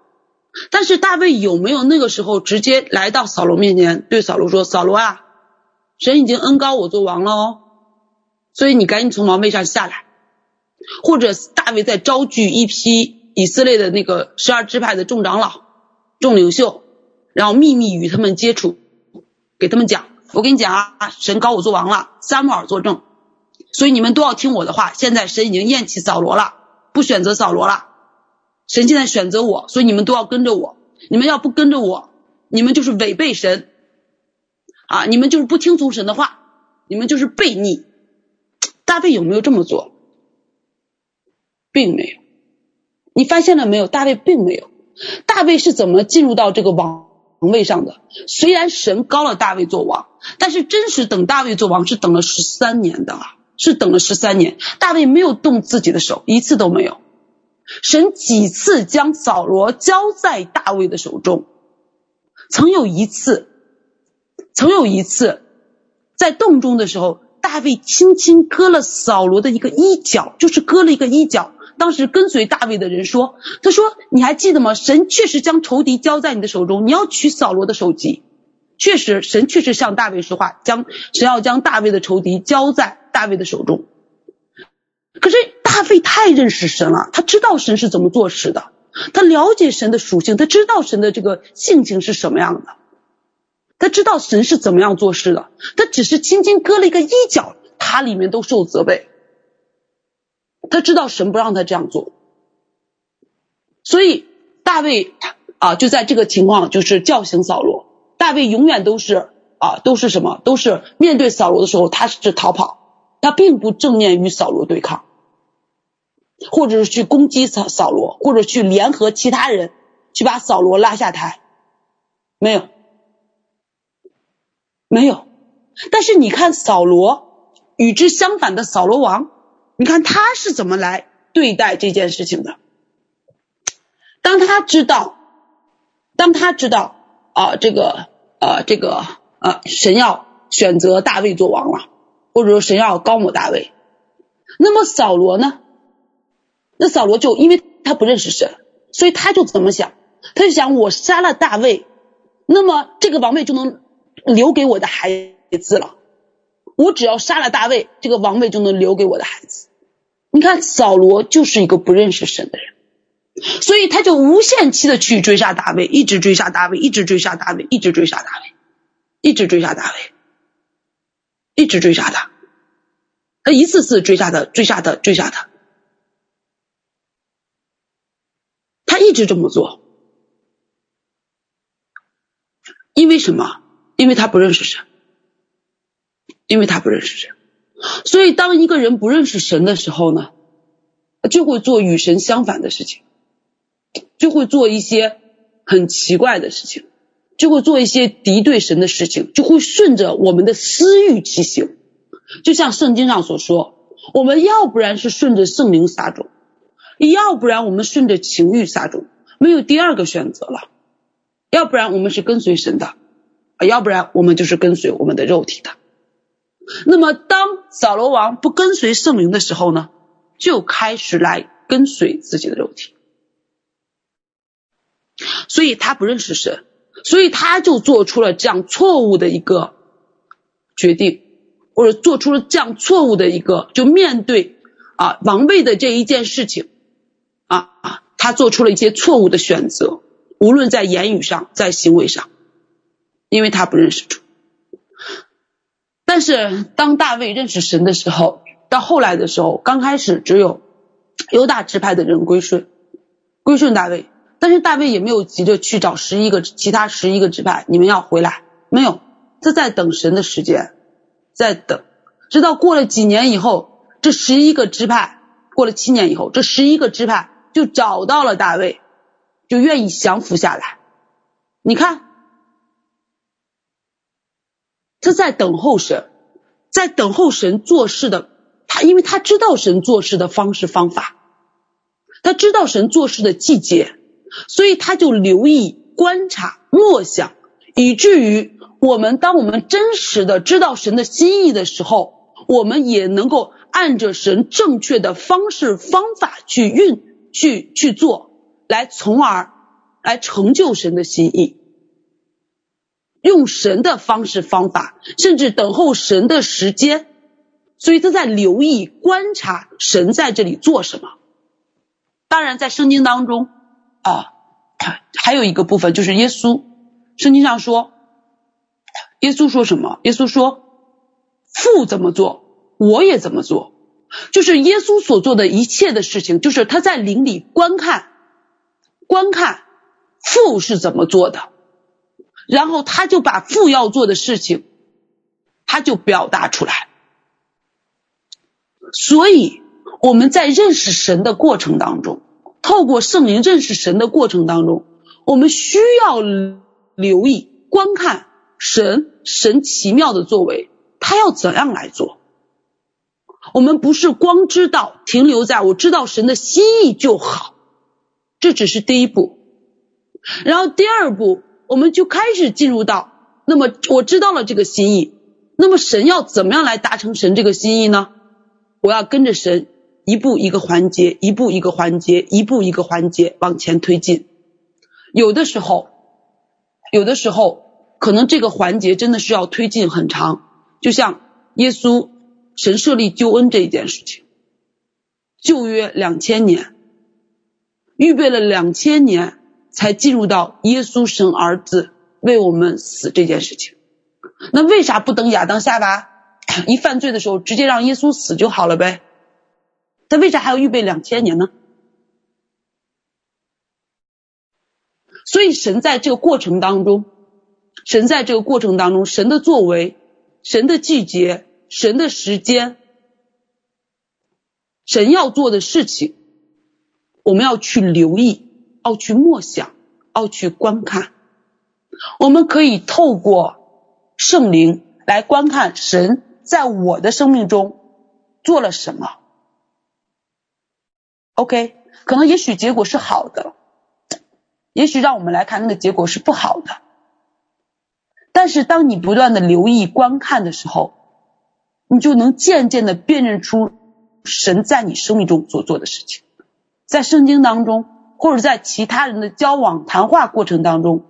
但是大卫有没有那个时候直接来到扫罗面前，对扫罗说：“扫罗啊。”神已经恩高我做王了哦，所以你赶紧从王位上下来，或者大卫再招聚一批以色列的那个十二支派的众长老、众领袖，然后秘密与他们接触，给他们讲，我跟你讲啊，神高我做王了，撒母耳作证，所以你们都要听我的话。现在神已经厌弃扫罗了，不选择扫罗了，神现在选择我，所以你们都要跟着我。你们要不跟着我，你们就是违背神。啊！你们就是不听从神的话，你们就是悖逆。大卫有没有这么做？并没有。你发现了没有？大卫并没有。大卫是怎么进入到这个王位上的？虽然神膏了大卫做王，但是真实等大卫做王是等了十三年的啊，是等了十三年。大卫没有动自己的手，一次都没有。神几次将扫罗交在大卫的手中，曾有一次。曾有一次，在洞中的时候，大卫轻轻割了扫罗的一个衣角，就是割了一个衣角。当时跟随大卫的人说：“他说你还记得吗？神确实将仇敌交在你的手中，你要取扫罗的首级。确实，神确实向大卫说话，将神要将大卫的仇敌交在大卫的手中。可是大卫太认识神了，他知道神是怎么做事的，他了解神的属性，他知道神的这个性情是什么样的。”他知道神是怎么样做事的，他只是轻轻割了一个衣角，他里面都受责备。他知道神不让他这样做，所以大卫啊，就在这个情况，就是叫醒扫罗。大卫永远都是啊，都是什么？都是面对扫罗的时候，他是逃跑，他并不正面与扫罗对抗，或者是去攻击扫扫罗，或者去联合其他人去把扫罗拉下台，没有。没有，但是你看扫罗与之相反的扫罗王，你看他是怎么来对待这件事情的？当他知道，当他知道啊，这个呃，这个呃，神要选择大卫做王了，或者说神要膏抹大卫，那么扫罗呢？那扫罗就因为他不认识神，所以他就怎么想？他就想我杀了大卫，那么这个王位就能。留给我的孩子了，我只要杀了大卫，这个王位就能留给我的孩子。你看扫罗就是一个不认识神的人，所以他就无限期的去追杀大卫，一直追杀大卫，一直追杀大卫，一直追杀大卫，一直追杀大卫，一直追杀他，他一次次追杀他，追杀他，追杀他，他一直这么做，因为什么？因为他不认识神，因为他不认识神，所以当一个人不认识神的时候呢，就会做与神相反的事情，就会做一些很奇怪的事情，就会做一些敌对神的事情，就会顺着我们的私欲去行。就像圣经上所说，我们要不然是顺着圣灵撒种，要不然我们顺着情欲撒种，没有第二个选择了，要不然我们是跟随神的。要不然我们就是跟随我们的肉体的。那么，当扫罗王不跟随圣灵的时候呢，就开始来跟随自己的肉体。所以他不认识神，所以他就做出了这样错误的一个决定，或者做出了这样错误的一个，就面对啊王位的这一件事情，啊啊，他做出了一些错误的选择，无论在言语上，在行为上。因为他不认识主，但是当大卫认识神的时候，到后来的时候，刚开始只有犹大支派的人归顺，归顺大卫，但是大卫也没有急着去找十一个其他十一个支派，你们要回来，没有，他在等神的时间，在等，直到过了几年以后，这十一个支派过了七年以后，这十一个支派就找到了大卫，就愿意降服下来。你看，他在等候神，在等候神做事的。他因为他知道神做事的方式方法，他知道神做事的季节，所以他就留意观察默想，以至于我们当我们真实的知道神的心意的时候，我们也能够按着神正确的方式方法去运去去做，来从而来成就神的心意，用神的方式方法，甚至等候神的时间。所以他在留意观察神在这里做什么。当然，在圣经当中啊，还有一个部分就是耶稣。圣经上说，耶稣说什么？耶稣说：“父怎么做，我也怎么做。”就是耶稣所做的一切的事情，就是他在灵里观看，观看父是怎么做的，然后他就把父要做的事情，他就表达出来。所以我们在认识神的过程当中，透过圣灵认识神的过程当中，我们需要留意观看神神奇妙的作为，他要怎样来做。我们不是光知道停留在我知道神的心意就好，这只是第一步。然后第二步，我们就开始进入到，那么我知道了这个心意，那么神要怎么样来达成神这个心意呢？我要跟着神一步一个环节，一步一个环节，一步一个环节往前推进。有的时候，有的时候可能这个环节真的是要推进很长，就像耶稣神设立救恩这一件事情，旧约两千年，预备了两千年才进入到耶稣神儿子为我们死这件事情。那为啥不等亚当夏娃？一犯罪的时候，直接让耶稣死就好了呗。他为啥还要预备两千年呢？所以神在这个过程当中，神在这个过程当中，神的作为、神的季节、神的时间、神要做的事情，我们要去留意，要去默想，要去观看。我们可以透过圣灵来观看神。在我的生命中做了什么？OK，可能也许结果是好的，也许让我们来看那个结果是不好的。但是当你不断的留意观看的时候，你就能渐渐的辨认出神在你生命中所做的事情。在圣经当中，或者在其他人的交往谈话过程当中，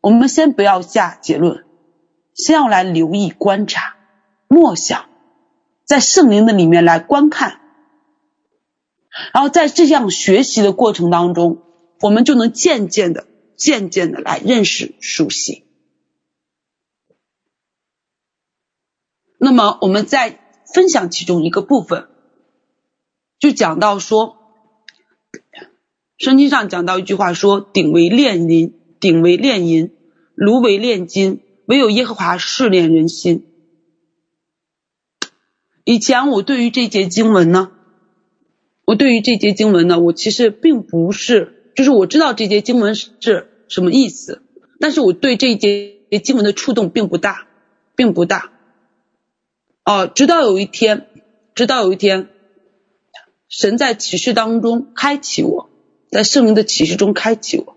我们先不要下结论，先要来留意观察。默想，在圣灵的里面来观看，然后在这样学习的过程当中，我们就能渐渐的、渐渐的来认识、熟悉。那么我们再分享其中一个部分，就讲到说，圣经上讲到一句话说：“鼎为炼银，鼎为炼银，炉为炼金，唯有耶和华试炼人心。”以前我对于这节经文呢，我对于这节经文呢，我其实并不是，就是我知道这节经文是什么意思，但是我对这一节经文的触动并不大，并不大。哦，直到有一天，直到有一天，神在启示当中开启我，在圣灵的启示中开启我，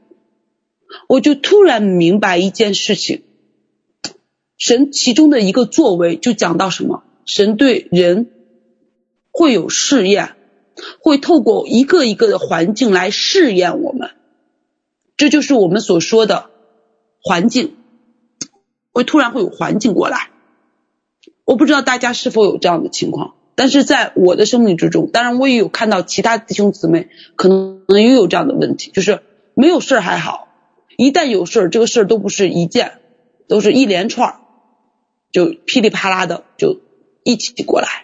我就突然明白一件事情，神其中的一个作为就讲到什么。神对人会有试验，会透过一个一个的环境来试验我们，这就是我们所说的环境，会突然会有环境过来。我不知道大家是否有这样的情况，但是在我的生命之中，当然我也有看到其他弟兄姊妹可能也有这样的问题，就是没有事儿还好，一旦有事儿，这个事儿都不是一件，都是一连串儿，就噼里啪啦的就。一起过来，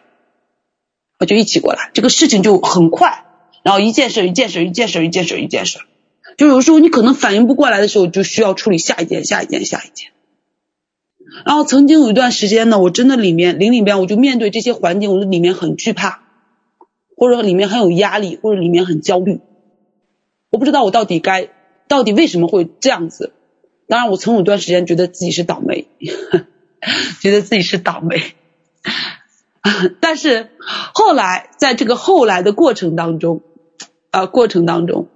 我就一起过来，这个事情就很快，然后一件事一件事一件事一件事一件事，就有时候你可能反应不过来的时候，就需要处理下一件下一件下一件。然后曾经有一段时间呢，我真的里面灵里边，我就面对这些环境，我的里面很惧怕，或者里面很有压力，或者里面很焦虑。我不知道我到底该，到底为什么会这样子。当然，我曾有段时间觉得自己是倒霉，觉得自己是倒霉。但是后来，在这个后来的过程当中，啊，过程当中，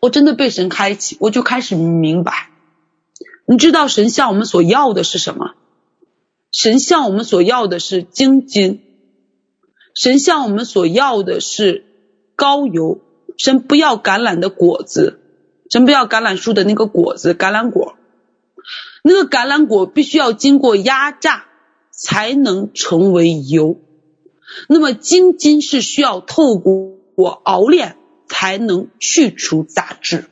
我真的被神开启，我就开始明白。你知道神向我们所要的是什么？神向我们所要的是精金，神向我们所要的是高油。神不要橄榄的果子，神不要橄榄树的那个果子，橄榄果。那个橄榄果必须要经过压榨才能成为油。那么精金是需要透过我熬炼才能去除杂质。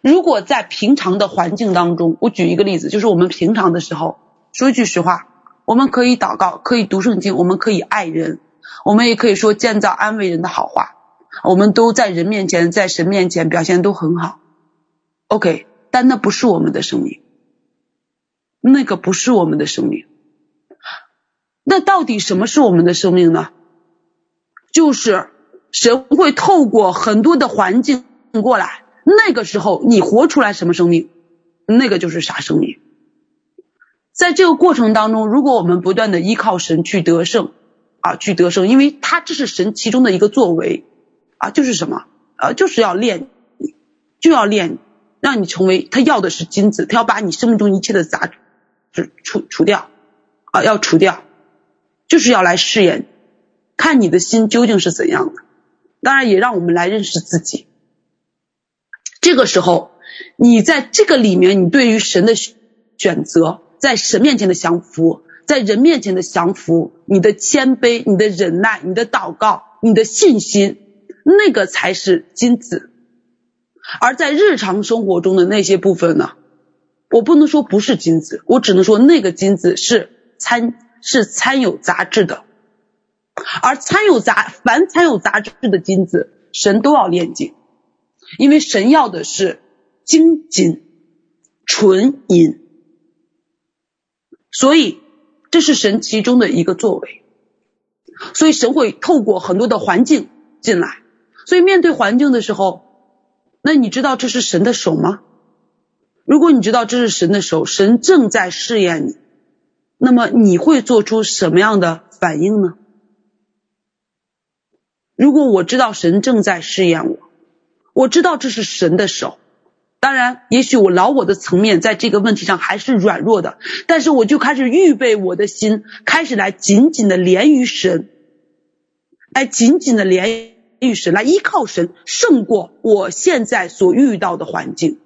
如果在平常的环境当中，我举一个例子，就是我们平常的时候，说一句实话，我们可以祷告，可以读圣经，我们可以爱人，我们也可以说建造安慰人的好话，我们都在人面前，在神面前表现都很好。OK，但那不是我们的生命，那个不是我们的生命。那到底什么是我们的生命呢？就是神会透过很多的环境过来。那个时候，你活出来什么生命，那个就是啥生命。在这个过程当中，如果我们不断的依靠神去得胜啊，去得胜，因为他这是神其中的一个作为啊，就是什么啊，就是要练，就要练，让你成为他要的是金子，他要把你生命中一切的杂质除除掉啊，要除掉，就是要来试验，看你的心究竟是怎样的。当然，也让我们来认识自己。这个时候，你在这个里面，你对于神的选择，在神面前的降服，在人面前的降服，你的谦卑，你的忍耐，你的祷告，你的信心，那个才是金子。而在日常生活中的那些部分呢，我不能说不是金子，我只能说那个金子是参是掺有杂质的，而掺有杂凡掺有杂质的金子，神都要炼净。因为神要的是精金、纯银，所以这是神其中的一个作为。所以神会透过很多的环境进来。所以面对环境的时候，那你知道这是神的手吗？如果你知道这是神的手，神正在试验你，那么你会做出什么样的反应呢？如果我知道神正在试验我。我知道这是神的手，当然，也许我老我的层面在这个问题上还是软弱的，但是我就开始预备我的心，开始来紧紧的连于神，来紧紧的连于神，来依靠神，胜过我现在所遇到的环境，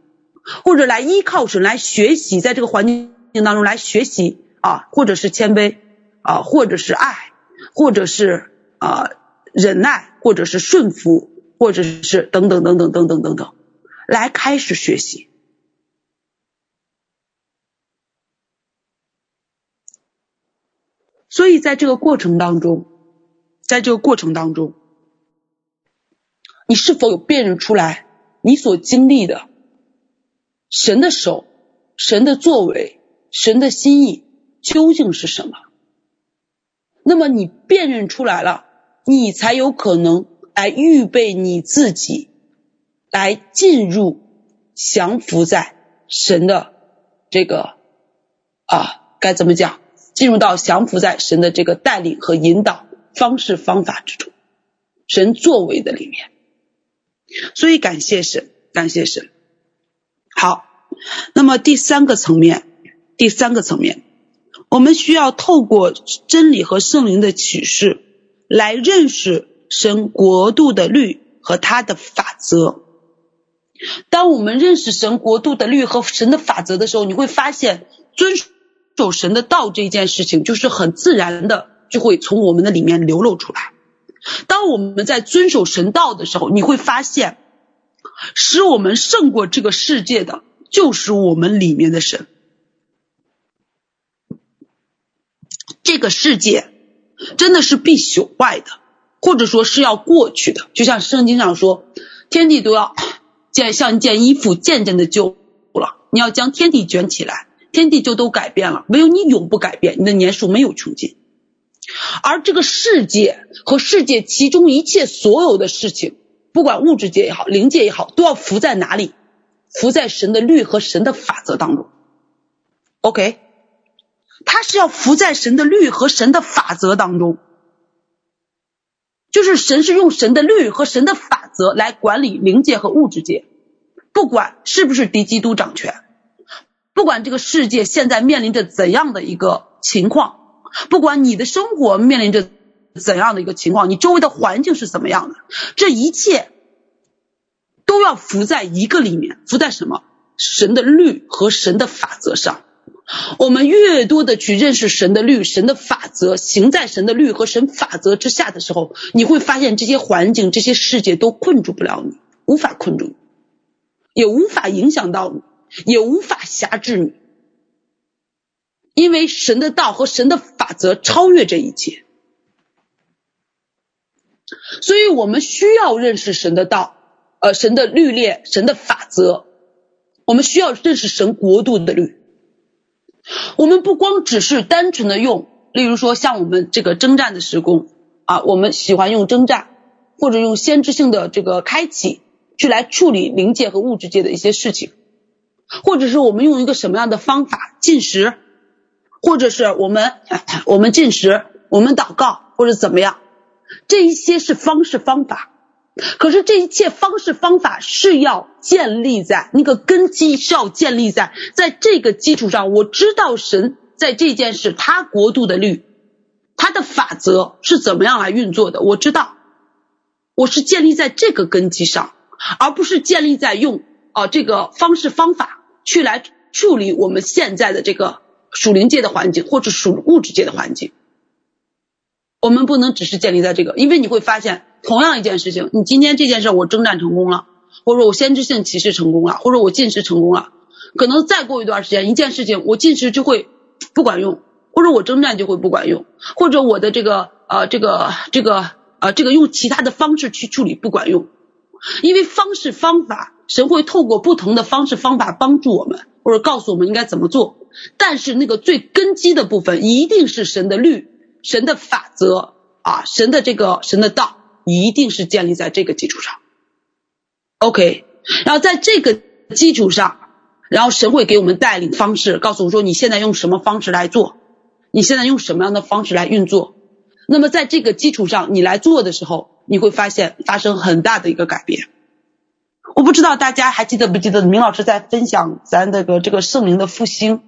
或者来依靠神来学习，在这个环境当中来学习啊，或者是谦卑啊，或者是爱，或者是啊忍耐，或者是顺服。或者是等等等等等等等等，来开始学习。所以在这个过程当中，在这个过程当中，你是否有辨认出来你所经历的神的手、神的作为、神的心意究竟是什么？那么你辨认出来了，你才有可能。来预备你自己，来进入降服在神的这个啊，该怎么讲？进入到降服在神的这个带领和引导方式方法之中，神作为的里面。所以感谢神，感谢神。好，那么第三个层面，第三个层面，我们需要透过真理和圣灵的启示来认识。神国度的律和他的法则。当我们认识神国度的律和神的法则的时候，你会发现遵守神的道这件事情，就是很自然的就会从我们的里面流露出来。当我们在遵守神道的时候，你会发现，使我们胜过这个世界的，就是我们里面的神。这个世界真的是必朽坏的，或者说是要过去的。就像圣经上说，天地都要渐像一件衣服渐渐的旧了，你要将天地卷起来，天地就都改变了，唯有你永不改变，你的年数没有穷尽。而这个世界和世界其中一切所有的事情，不管物质界也好，灵界也好，都要浮在哪里？浮在神的律和神的法则当中。OK，它是要服在神的律和神的法则当中，就是神是用神的律和神的法则来管理灵界和物质界，不管是不是敌基督掌权，不管这个世界现在面临着怎样的一个情况。不管你的生活面临着怎样的一个情况，你周围的环境是怎么样的，这一切都要服在一个里面，服在什么？神的律和神的法则上。我们越多的去认识神的律、神的法则，行在神的律和神法则之下的时候，你会发现这些环境、这些世界都困住不了你，无法困住你，也无法影响到你，也无法辖制你。因为神的道和神的法则超越这一切，所以我们需要认识神的道，呃，神的律列、神的法则。我们需要认识神国度的律。我们不光只是单纯的用，例如说像我们这个征战的时工啊，我们喜欢用征战或者用先知性的这个开启去来处理灵界和物质界的一些事情，或者是我们用一个什么样的方法进食。或者是我们我们进食，我们祷告，或者怎么样，这一些是方式方法。可是这一切方式方法是要建立在那个根基，是要建立在在这个基础上。我知道神在这件事，他国度的律，他的法则是怎么样来运作的。我知道，我是建立在这个根基上，而不是建立在用啊这个方式方法去来处理我们现在的这个。属灵界的环境，或者属物质界的环境，我们不能只是建立在这个，因为你会发现，同样一件事情，你今天这件事我征战成功了，或者说我先知性启示成功了，或者我进食成功了，可能再过一段时间，一件事情我进食就会不管用，或者我征战就会不管用，或者我的这个呃这个这个呃这个用其他的方式去处理不管用，因为方式方法，神会透过不同的方式方法帮助我们，或者告诉我们应该怎么做。但是那个最根基的部分一定是神的律、神的法则啊，神的这个神的道一定是建立在这个基础上。OK，然后在这个基础上，然后神会给我们带领方式，告诉我说你现在用什么方式来做，你现在用什么样的方式来运作。那么在这个基础上你来做的时候，你会发现发生很大的一个改变。我不知道大家还记得不记得，明老师在分享咱这个这个圣灵的复兴。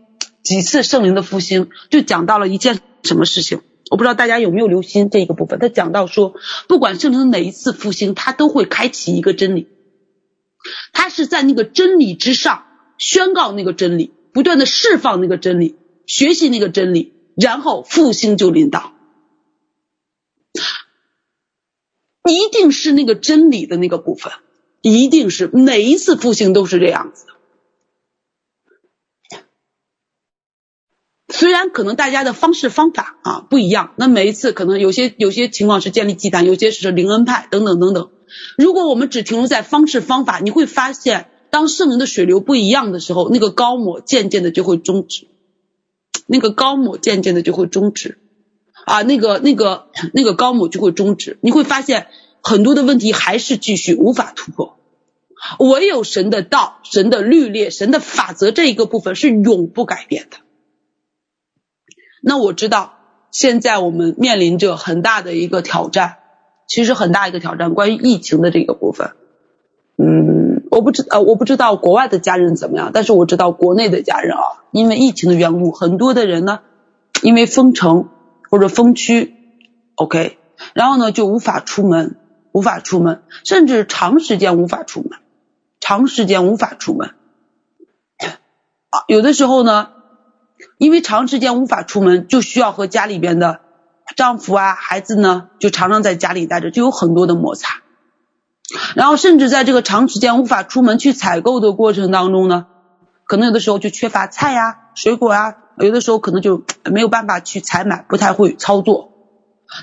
几次圣灵的复兴，就讲到了一件什么事情？我不知道大家有没有留心这一个部分。他讲到说，不管圣灵的哪一次复兴，他都会开启一个真理，他是在那个真理之上宣告那个真理，不断的释放那个真理，学习那个真理，然后复兴就临到，一定是那个真理的那个部分，一定是每一次复兴都是这样子。虽然可能大家的方式方法啊不一样，那每一次可能有些有些情况是建立祭坛，有些是灵恩派等等等等。如果我们只停留在方式方法，你会发现，当圣灵的水流不一样的时候，那个高抹渐渐的就会终止，那个高抹渐渐的就会终止，啊，那个那个那个高抹就会终止。你会发现很多的问题还是继续无法突破，唯有神的道、神的律列、神的法则这一个部分是永不改变的。那我知道，现在我们面临着很大的一个挑战，其实很大一个挑战，关于疫情的这个部分。嗯，我不知呃，我不知道国外的家人怎么样，但是我知道国内的家人啊，因为疫情的缘故，很多的人呢，因为封城或者封区，OK，然后呢就无法出门，无法出门，甚至长时间无法出门，长时间无法出门。啊，有的时候呢。因为长时间无法出门，就需要和家里边的丈夫啊、孩子呢，就常常在家里待着，就有很多的摩擦。然后甚至在这个长时间无法出门去采购的过程当中呢，可能有的时候就缺乏菜呀、水果啊，有的时候可能就没有办法去采买，不太会操作。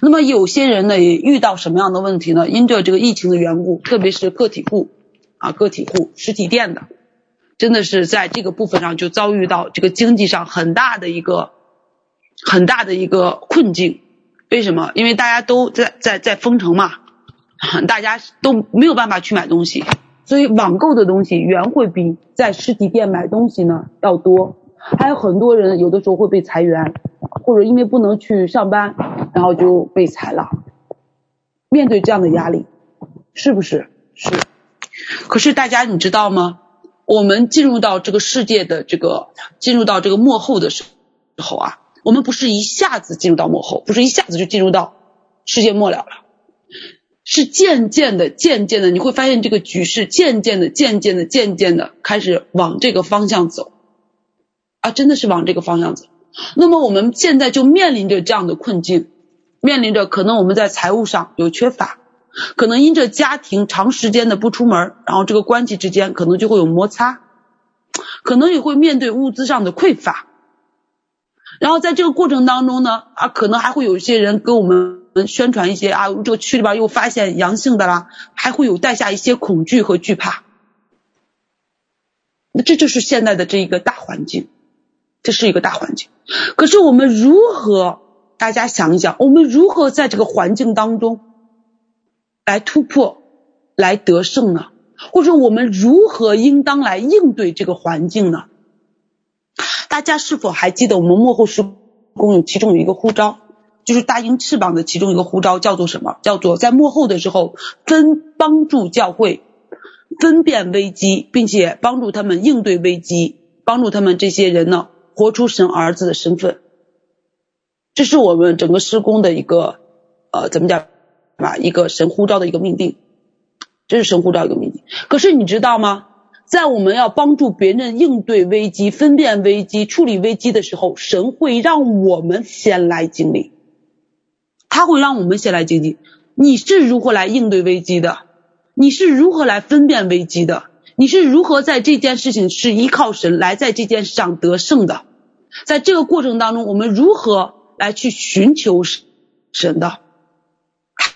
那么有些人呢也遇到什么样的问题呢？因着这个疫情的缘故，特别是个体户啊，个体户实体店的，真的是在这个部分上就遭遇到这个经济上很大的一个很大的一个困境。为什么？因为大家都在在在封城嘛，大家都没有办法去买东西，所以网购的东西远会比在实体店买东西呢要多。还有很多人有的时候会被裁员，或者因为不能去上班。然后就被裁了。面对这样的压力，是不是？是。可是大家你知道吗？我们进入到这个世界的这个进入到这个末后的时候啊，我们不是一下子进入到幕后，不是一下子就进入到世界末了了，是渐渐的、渐渐的，你会发现这个局势渐渐的、渐渐的、渐渐的开始往这个方向走，啊，真的是往这个方向走。那么我们现在就面临着这样的困境。面临着可能我们在财务上有缺乏，可能因着家庭长时间的不出门，然后这个关系之间可能就会有摩擦，可能也会面对物资上的匮乏，然后在这个过程当中呢，啊，可能还会有一些人跟我们宣传一些啊，这个区里边又发现阳性的啦，还会有带下一些恐惧和惧怕，那这就是现在的这一个大环境，这是一个大环境，可是我们如何？大家想一想，我们如何在这个环境当中来突破、来得胜呢？或者我们如何应当来应对这个环境呢？大家是否还记得我们幕后施工有其中有一个呼召，就是大鹰翅膀的其中一个呼召叫做什么？叫做在幕后的时候分帮助教会分辨危机，并且帮助他们应对危机，帮助他们这些人呢活出神儿子的身份。这是我们整个施工的一个呃，怎么讲啊？一个神呼召的一个命定，这是神呼召一个命定。可是你知道吗？在我们要帮助别人应对危机、分辨危机、处理危机的时候，神会让我们先来经历，他会让我们先来经历。你是如何来应对危机的？你是如何来分辨危机的？你是如何在这件事情是依靠神来在这件事上得胜的？在这个过程当中，我们如何？来去寻求神的，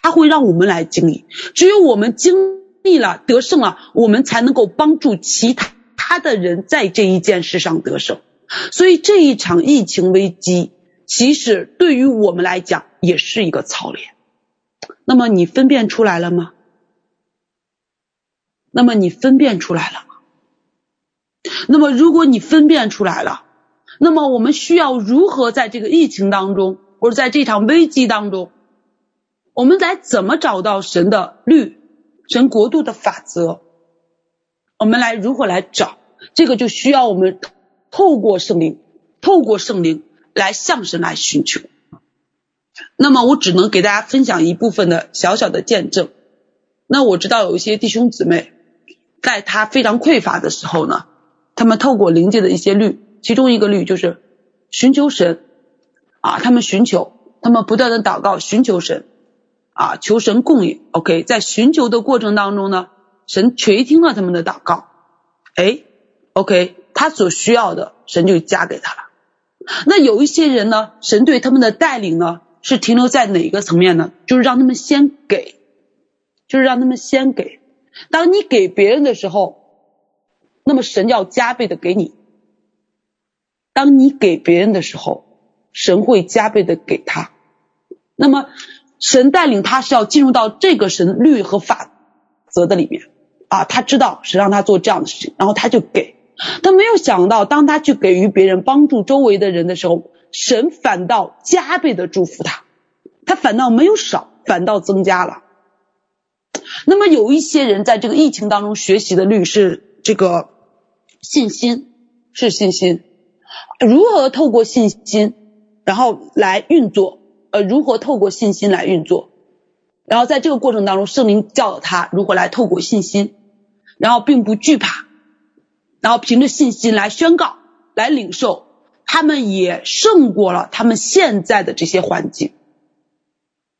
他会让我们来经历。只有我们经历了得胜了，我们才能够帮助其他他的人在这一件事上得胜。所以这一场疫情危机，其实对于我们来讲也是一个操练。那么你分辨出来了吗？那么你分辨出来了吗？那么如果你分辨出来了，那么我们需要如何在这个疫情当中，或者在这场危机当中，我们来怎么找到神的律、神国度的法则？我们来如何来找？这个就需要我们透过圣灵，透过圣灵来向神来寻求。那么我只能给大家分享一部分的小小的见证。那我知道有一些弟兄姊妹，在他非常匮乏的时候呢，他们透过灵界的一些律。其中一个律就是寻求神啊，他们寻求，他们不断的祷告，寻求神啊，求神供应。OK，在寻求的过程当中呢，神垂听了他们的祷告，哎，OK，他所需要的神就加给他了。那有一些人呢，神对他们的带领呢，是停留在哪个层面呢？就是让他们先给，就是让他们先给。当你给别人的时候，那么神要加倍的给你。当你给别人的时候，神会加倍的给他。那么，神带领他是要进入到这个神律和法则的里面啊，他知道是让他做这样的事情，然后他就给。他没有想到，当他去给予别人帮助周围的人的时候，神反倒加倍的祝福他，他反倒没有少，反倒增加了。那么有一些人在这个疫情当中学习的律是这个信心，是信心。如何透过信心，然后来运作？呃，如何透过信心来运作？然后在这个过程当中，圣灵教导他如何来透过信心，然后并不惧怕，然后凭着信心来宣告、来领受，他们也胜过了他们现在的这些环境。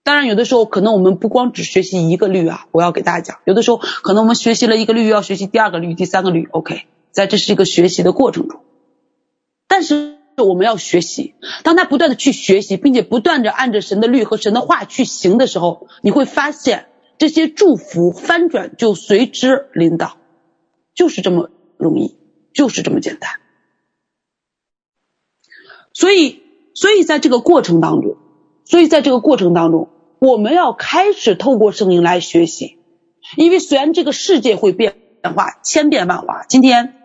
当然，有的时候可能我们不光只学习一个律啊，我要给大家讲，有的时候可能我们学习了一个律，要学习第二个律、第三个律。OK，在这是一个学习的过程中。但是我们要学习。当他不断的去学习，并且不断的按着神的律和神的话去行的时候，你会发现这些祝福翻转就随之临到，就是这么容易，就是这么简单。所以，所以在这个过程当中，所以在这个过程当中，我们要开始透过圣灵来学习，因为虽然这个世界会变化千变万化，今天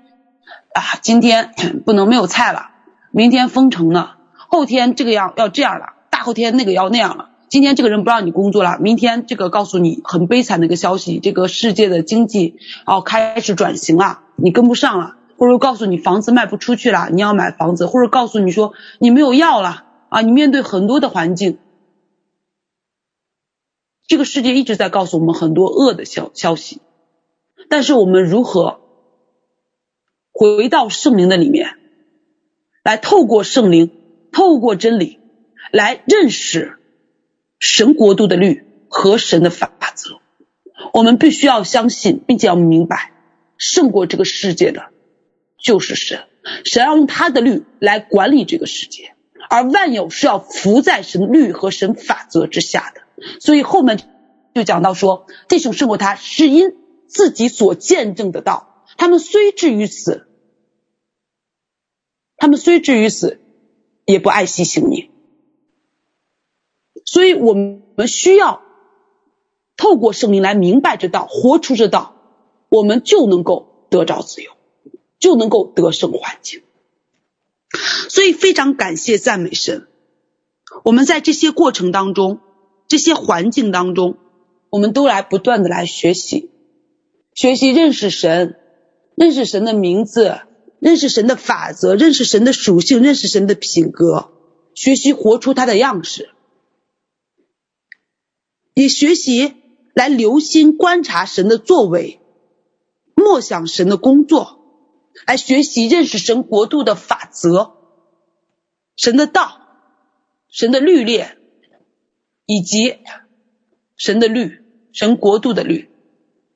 啊，今天不能没有菜了，明天封城了，后天这个样要这样了，大后天那个要那样了，今天这个人不让你工作了，明天这个告诉你很悲惨的一个消息，这个世界的经济哦开始转型了，你跟不上了。或者告诉你房子卖不出去了，你要买房子；或者告诉你说你没有药了啊，你面对很多的环境，这个世界一直在告诉我们很多恶的消消息。但是我们如何回到圣灵的里面，来透过圣灵，透过真理，来认识神国度的律和神的法则？我们必须要相信，并且要明白胜过这个世界的。就是神，神要用他的律来管理这个世界，而万有是要服在神律和神法则之下的。所以后面就讲到说，弟兄胜过他，是因自己所见证的道。他们虽至于死，他们虽至于死，也不爱惜性命。所以我们需要透过圣灵来明白这道，活出这道，我们就能够得着自由。就能够得胜环境，所以非常感谢赞美神。我们在这些过程当中，这些环境当中，我们都来不断的来学习，学习认识神，认识神的名字，认识神的法则，认识神的属性，认识神的品格，学习活出他的样式，也学习来留心观察神的作为，默想神的工作。来学习认识神国度的法则、神的道、神的律列，以及神的律、神国度的律。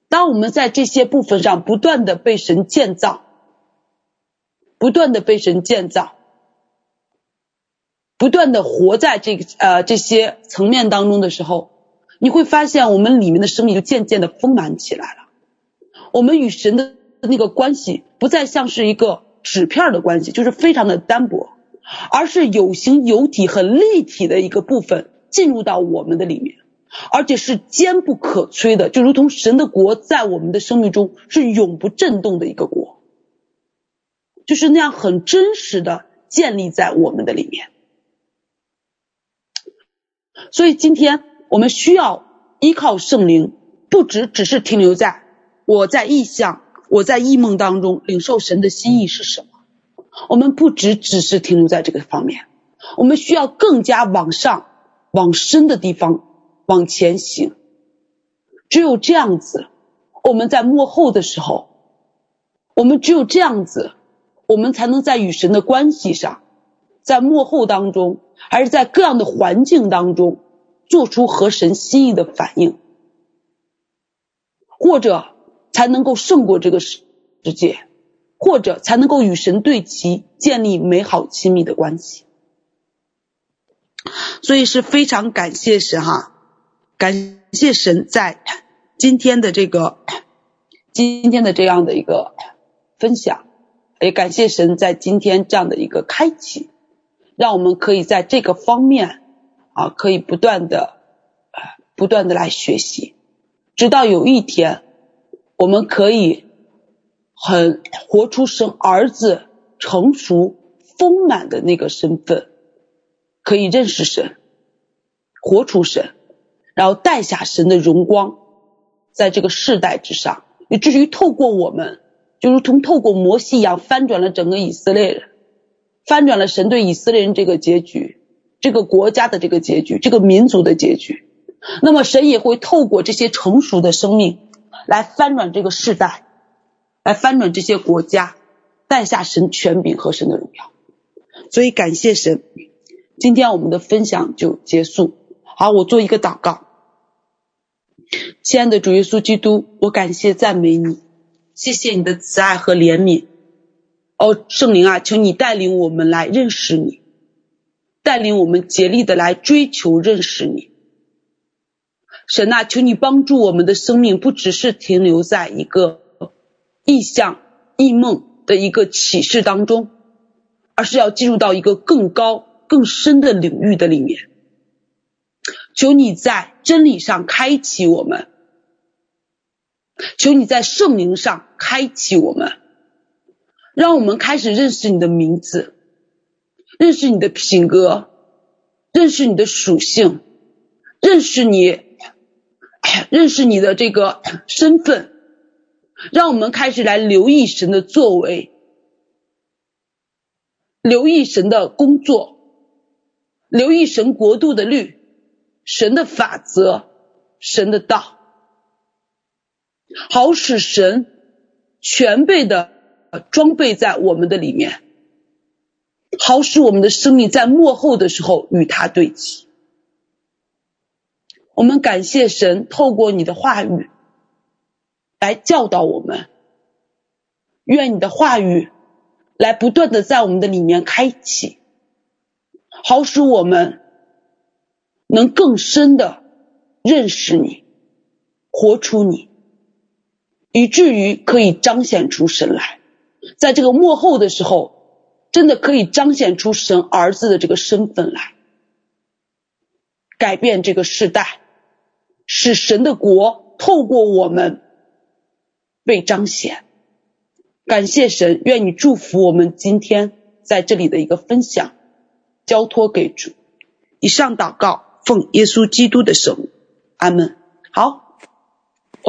当我们在这些部分上不断的被神建造，不断的被神建造，不断的活在这个呃这些层面当中的时候，你会发现我们里面的生命就渐渐的丰满起来了。我们与神的。那个关系不再像是一个纸片的关系，就是非常的单薄，而是有形有体、很立体的一个部分进入到我们的里面，而且是坚不可摧的，就如同神的国在我们的生命中是永不震动的一个国，就是那样很真实的建立在我们的里面。所以今天我们需要依靠圣灵，不只只是停留在我在异象。我在异梦当中领受神的心意是什么？我们不只只是停留在这个方面，我们需要更加往上、往深的地方往前行。只有这样子，我们在幕后的时候，我们只有这样子，我们才能在与神的关系上，在幕后当中，还是在各样的环境当中，做出合神心意的反应，或者。才能够胜过这个世界，或者才能够与神对齐，建立美好亲密的关系。所以是非常感谢神哈，感谢神在今天的这个今天的这样的一个分享，也感谢神在今天这样的一个开启，让我们可以在这个方面啊，可以不断的不断的来学习，直到有一天。我们可以很活出生儿子成熟丰满的那个身份，可以认识神，活出神，然后带下神的荣光，在这个世代之上，以至于透过我们，就如同透过摩西一样，翻转了整个以色列人，翻转了神对以色列人这个结局，这个国家的这个结局，这个民族的结局。那么神也会透过这些成熟的生命。来翻转这个世代，来翻转这些国家，带下神权柄和神的荣耀。所以感谢神，今天我们的分享就结束。好，我做一个祷告。亲爱的主耶稣基督，我感谢赞美你，谢谢你的慈爱和怜悯，哦，圣灵啊，求你带领我们来认识你，带领我们竭力的来追求认识你。神啊，求你帮助我们的生命，不只是停留在一个异象、异梦的一个启示当中，而是要进入到一个更高、更深的领域的里面。求你在真理上开启我们，求你在圣灵上开启我们。让我们开始认识你的名字，认识你的品格，认识你的属性，认识你，认识你的这个身份。让我们开始来留意神的作为，留意神的工作，留意神国度的律，神的法则，神的道，好使神全备的。装备在我们的里面，好使我们的生命在末后的时候与他对齐。我们感谢神，透过你的话语来教导我们。愿你的话语来不断的在我们的里面开启，好使我们能更深的认识你，活出你，以至于可以彰显出神来。在这个幕后的时候，真的可以彰显出神儿子的这个身份来，改变这个世代，使神的国透过我们被彰显。感谢神，愿你祝福我们今天在这里的一个分享，交托给主。以上祷告，奉耶稣基督的圣名，阿门。好。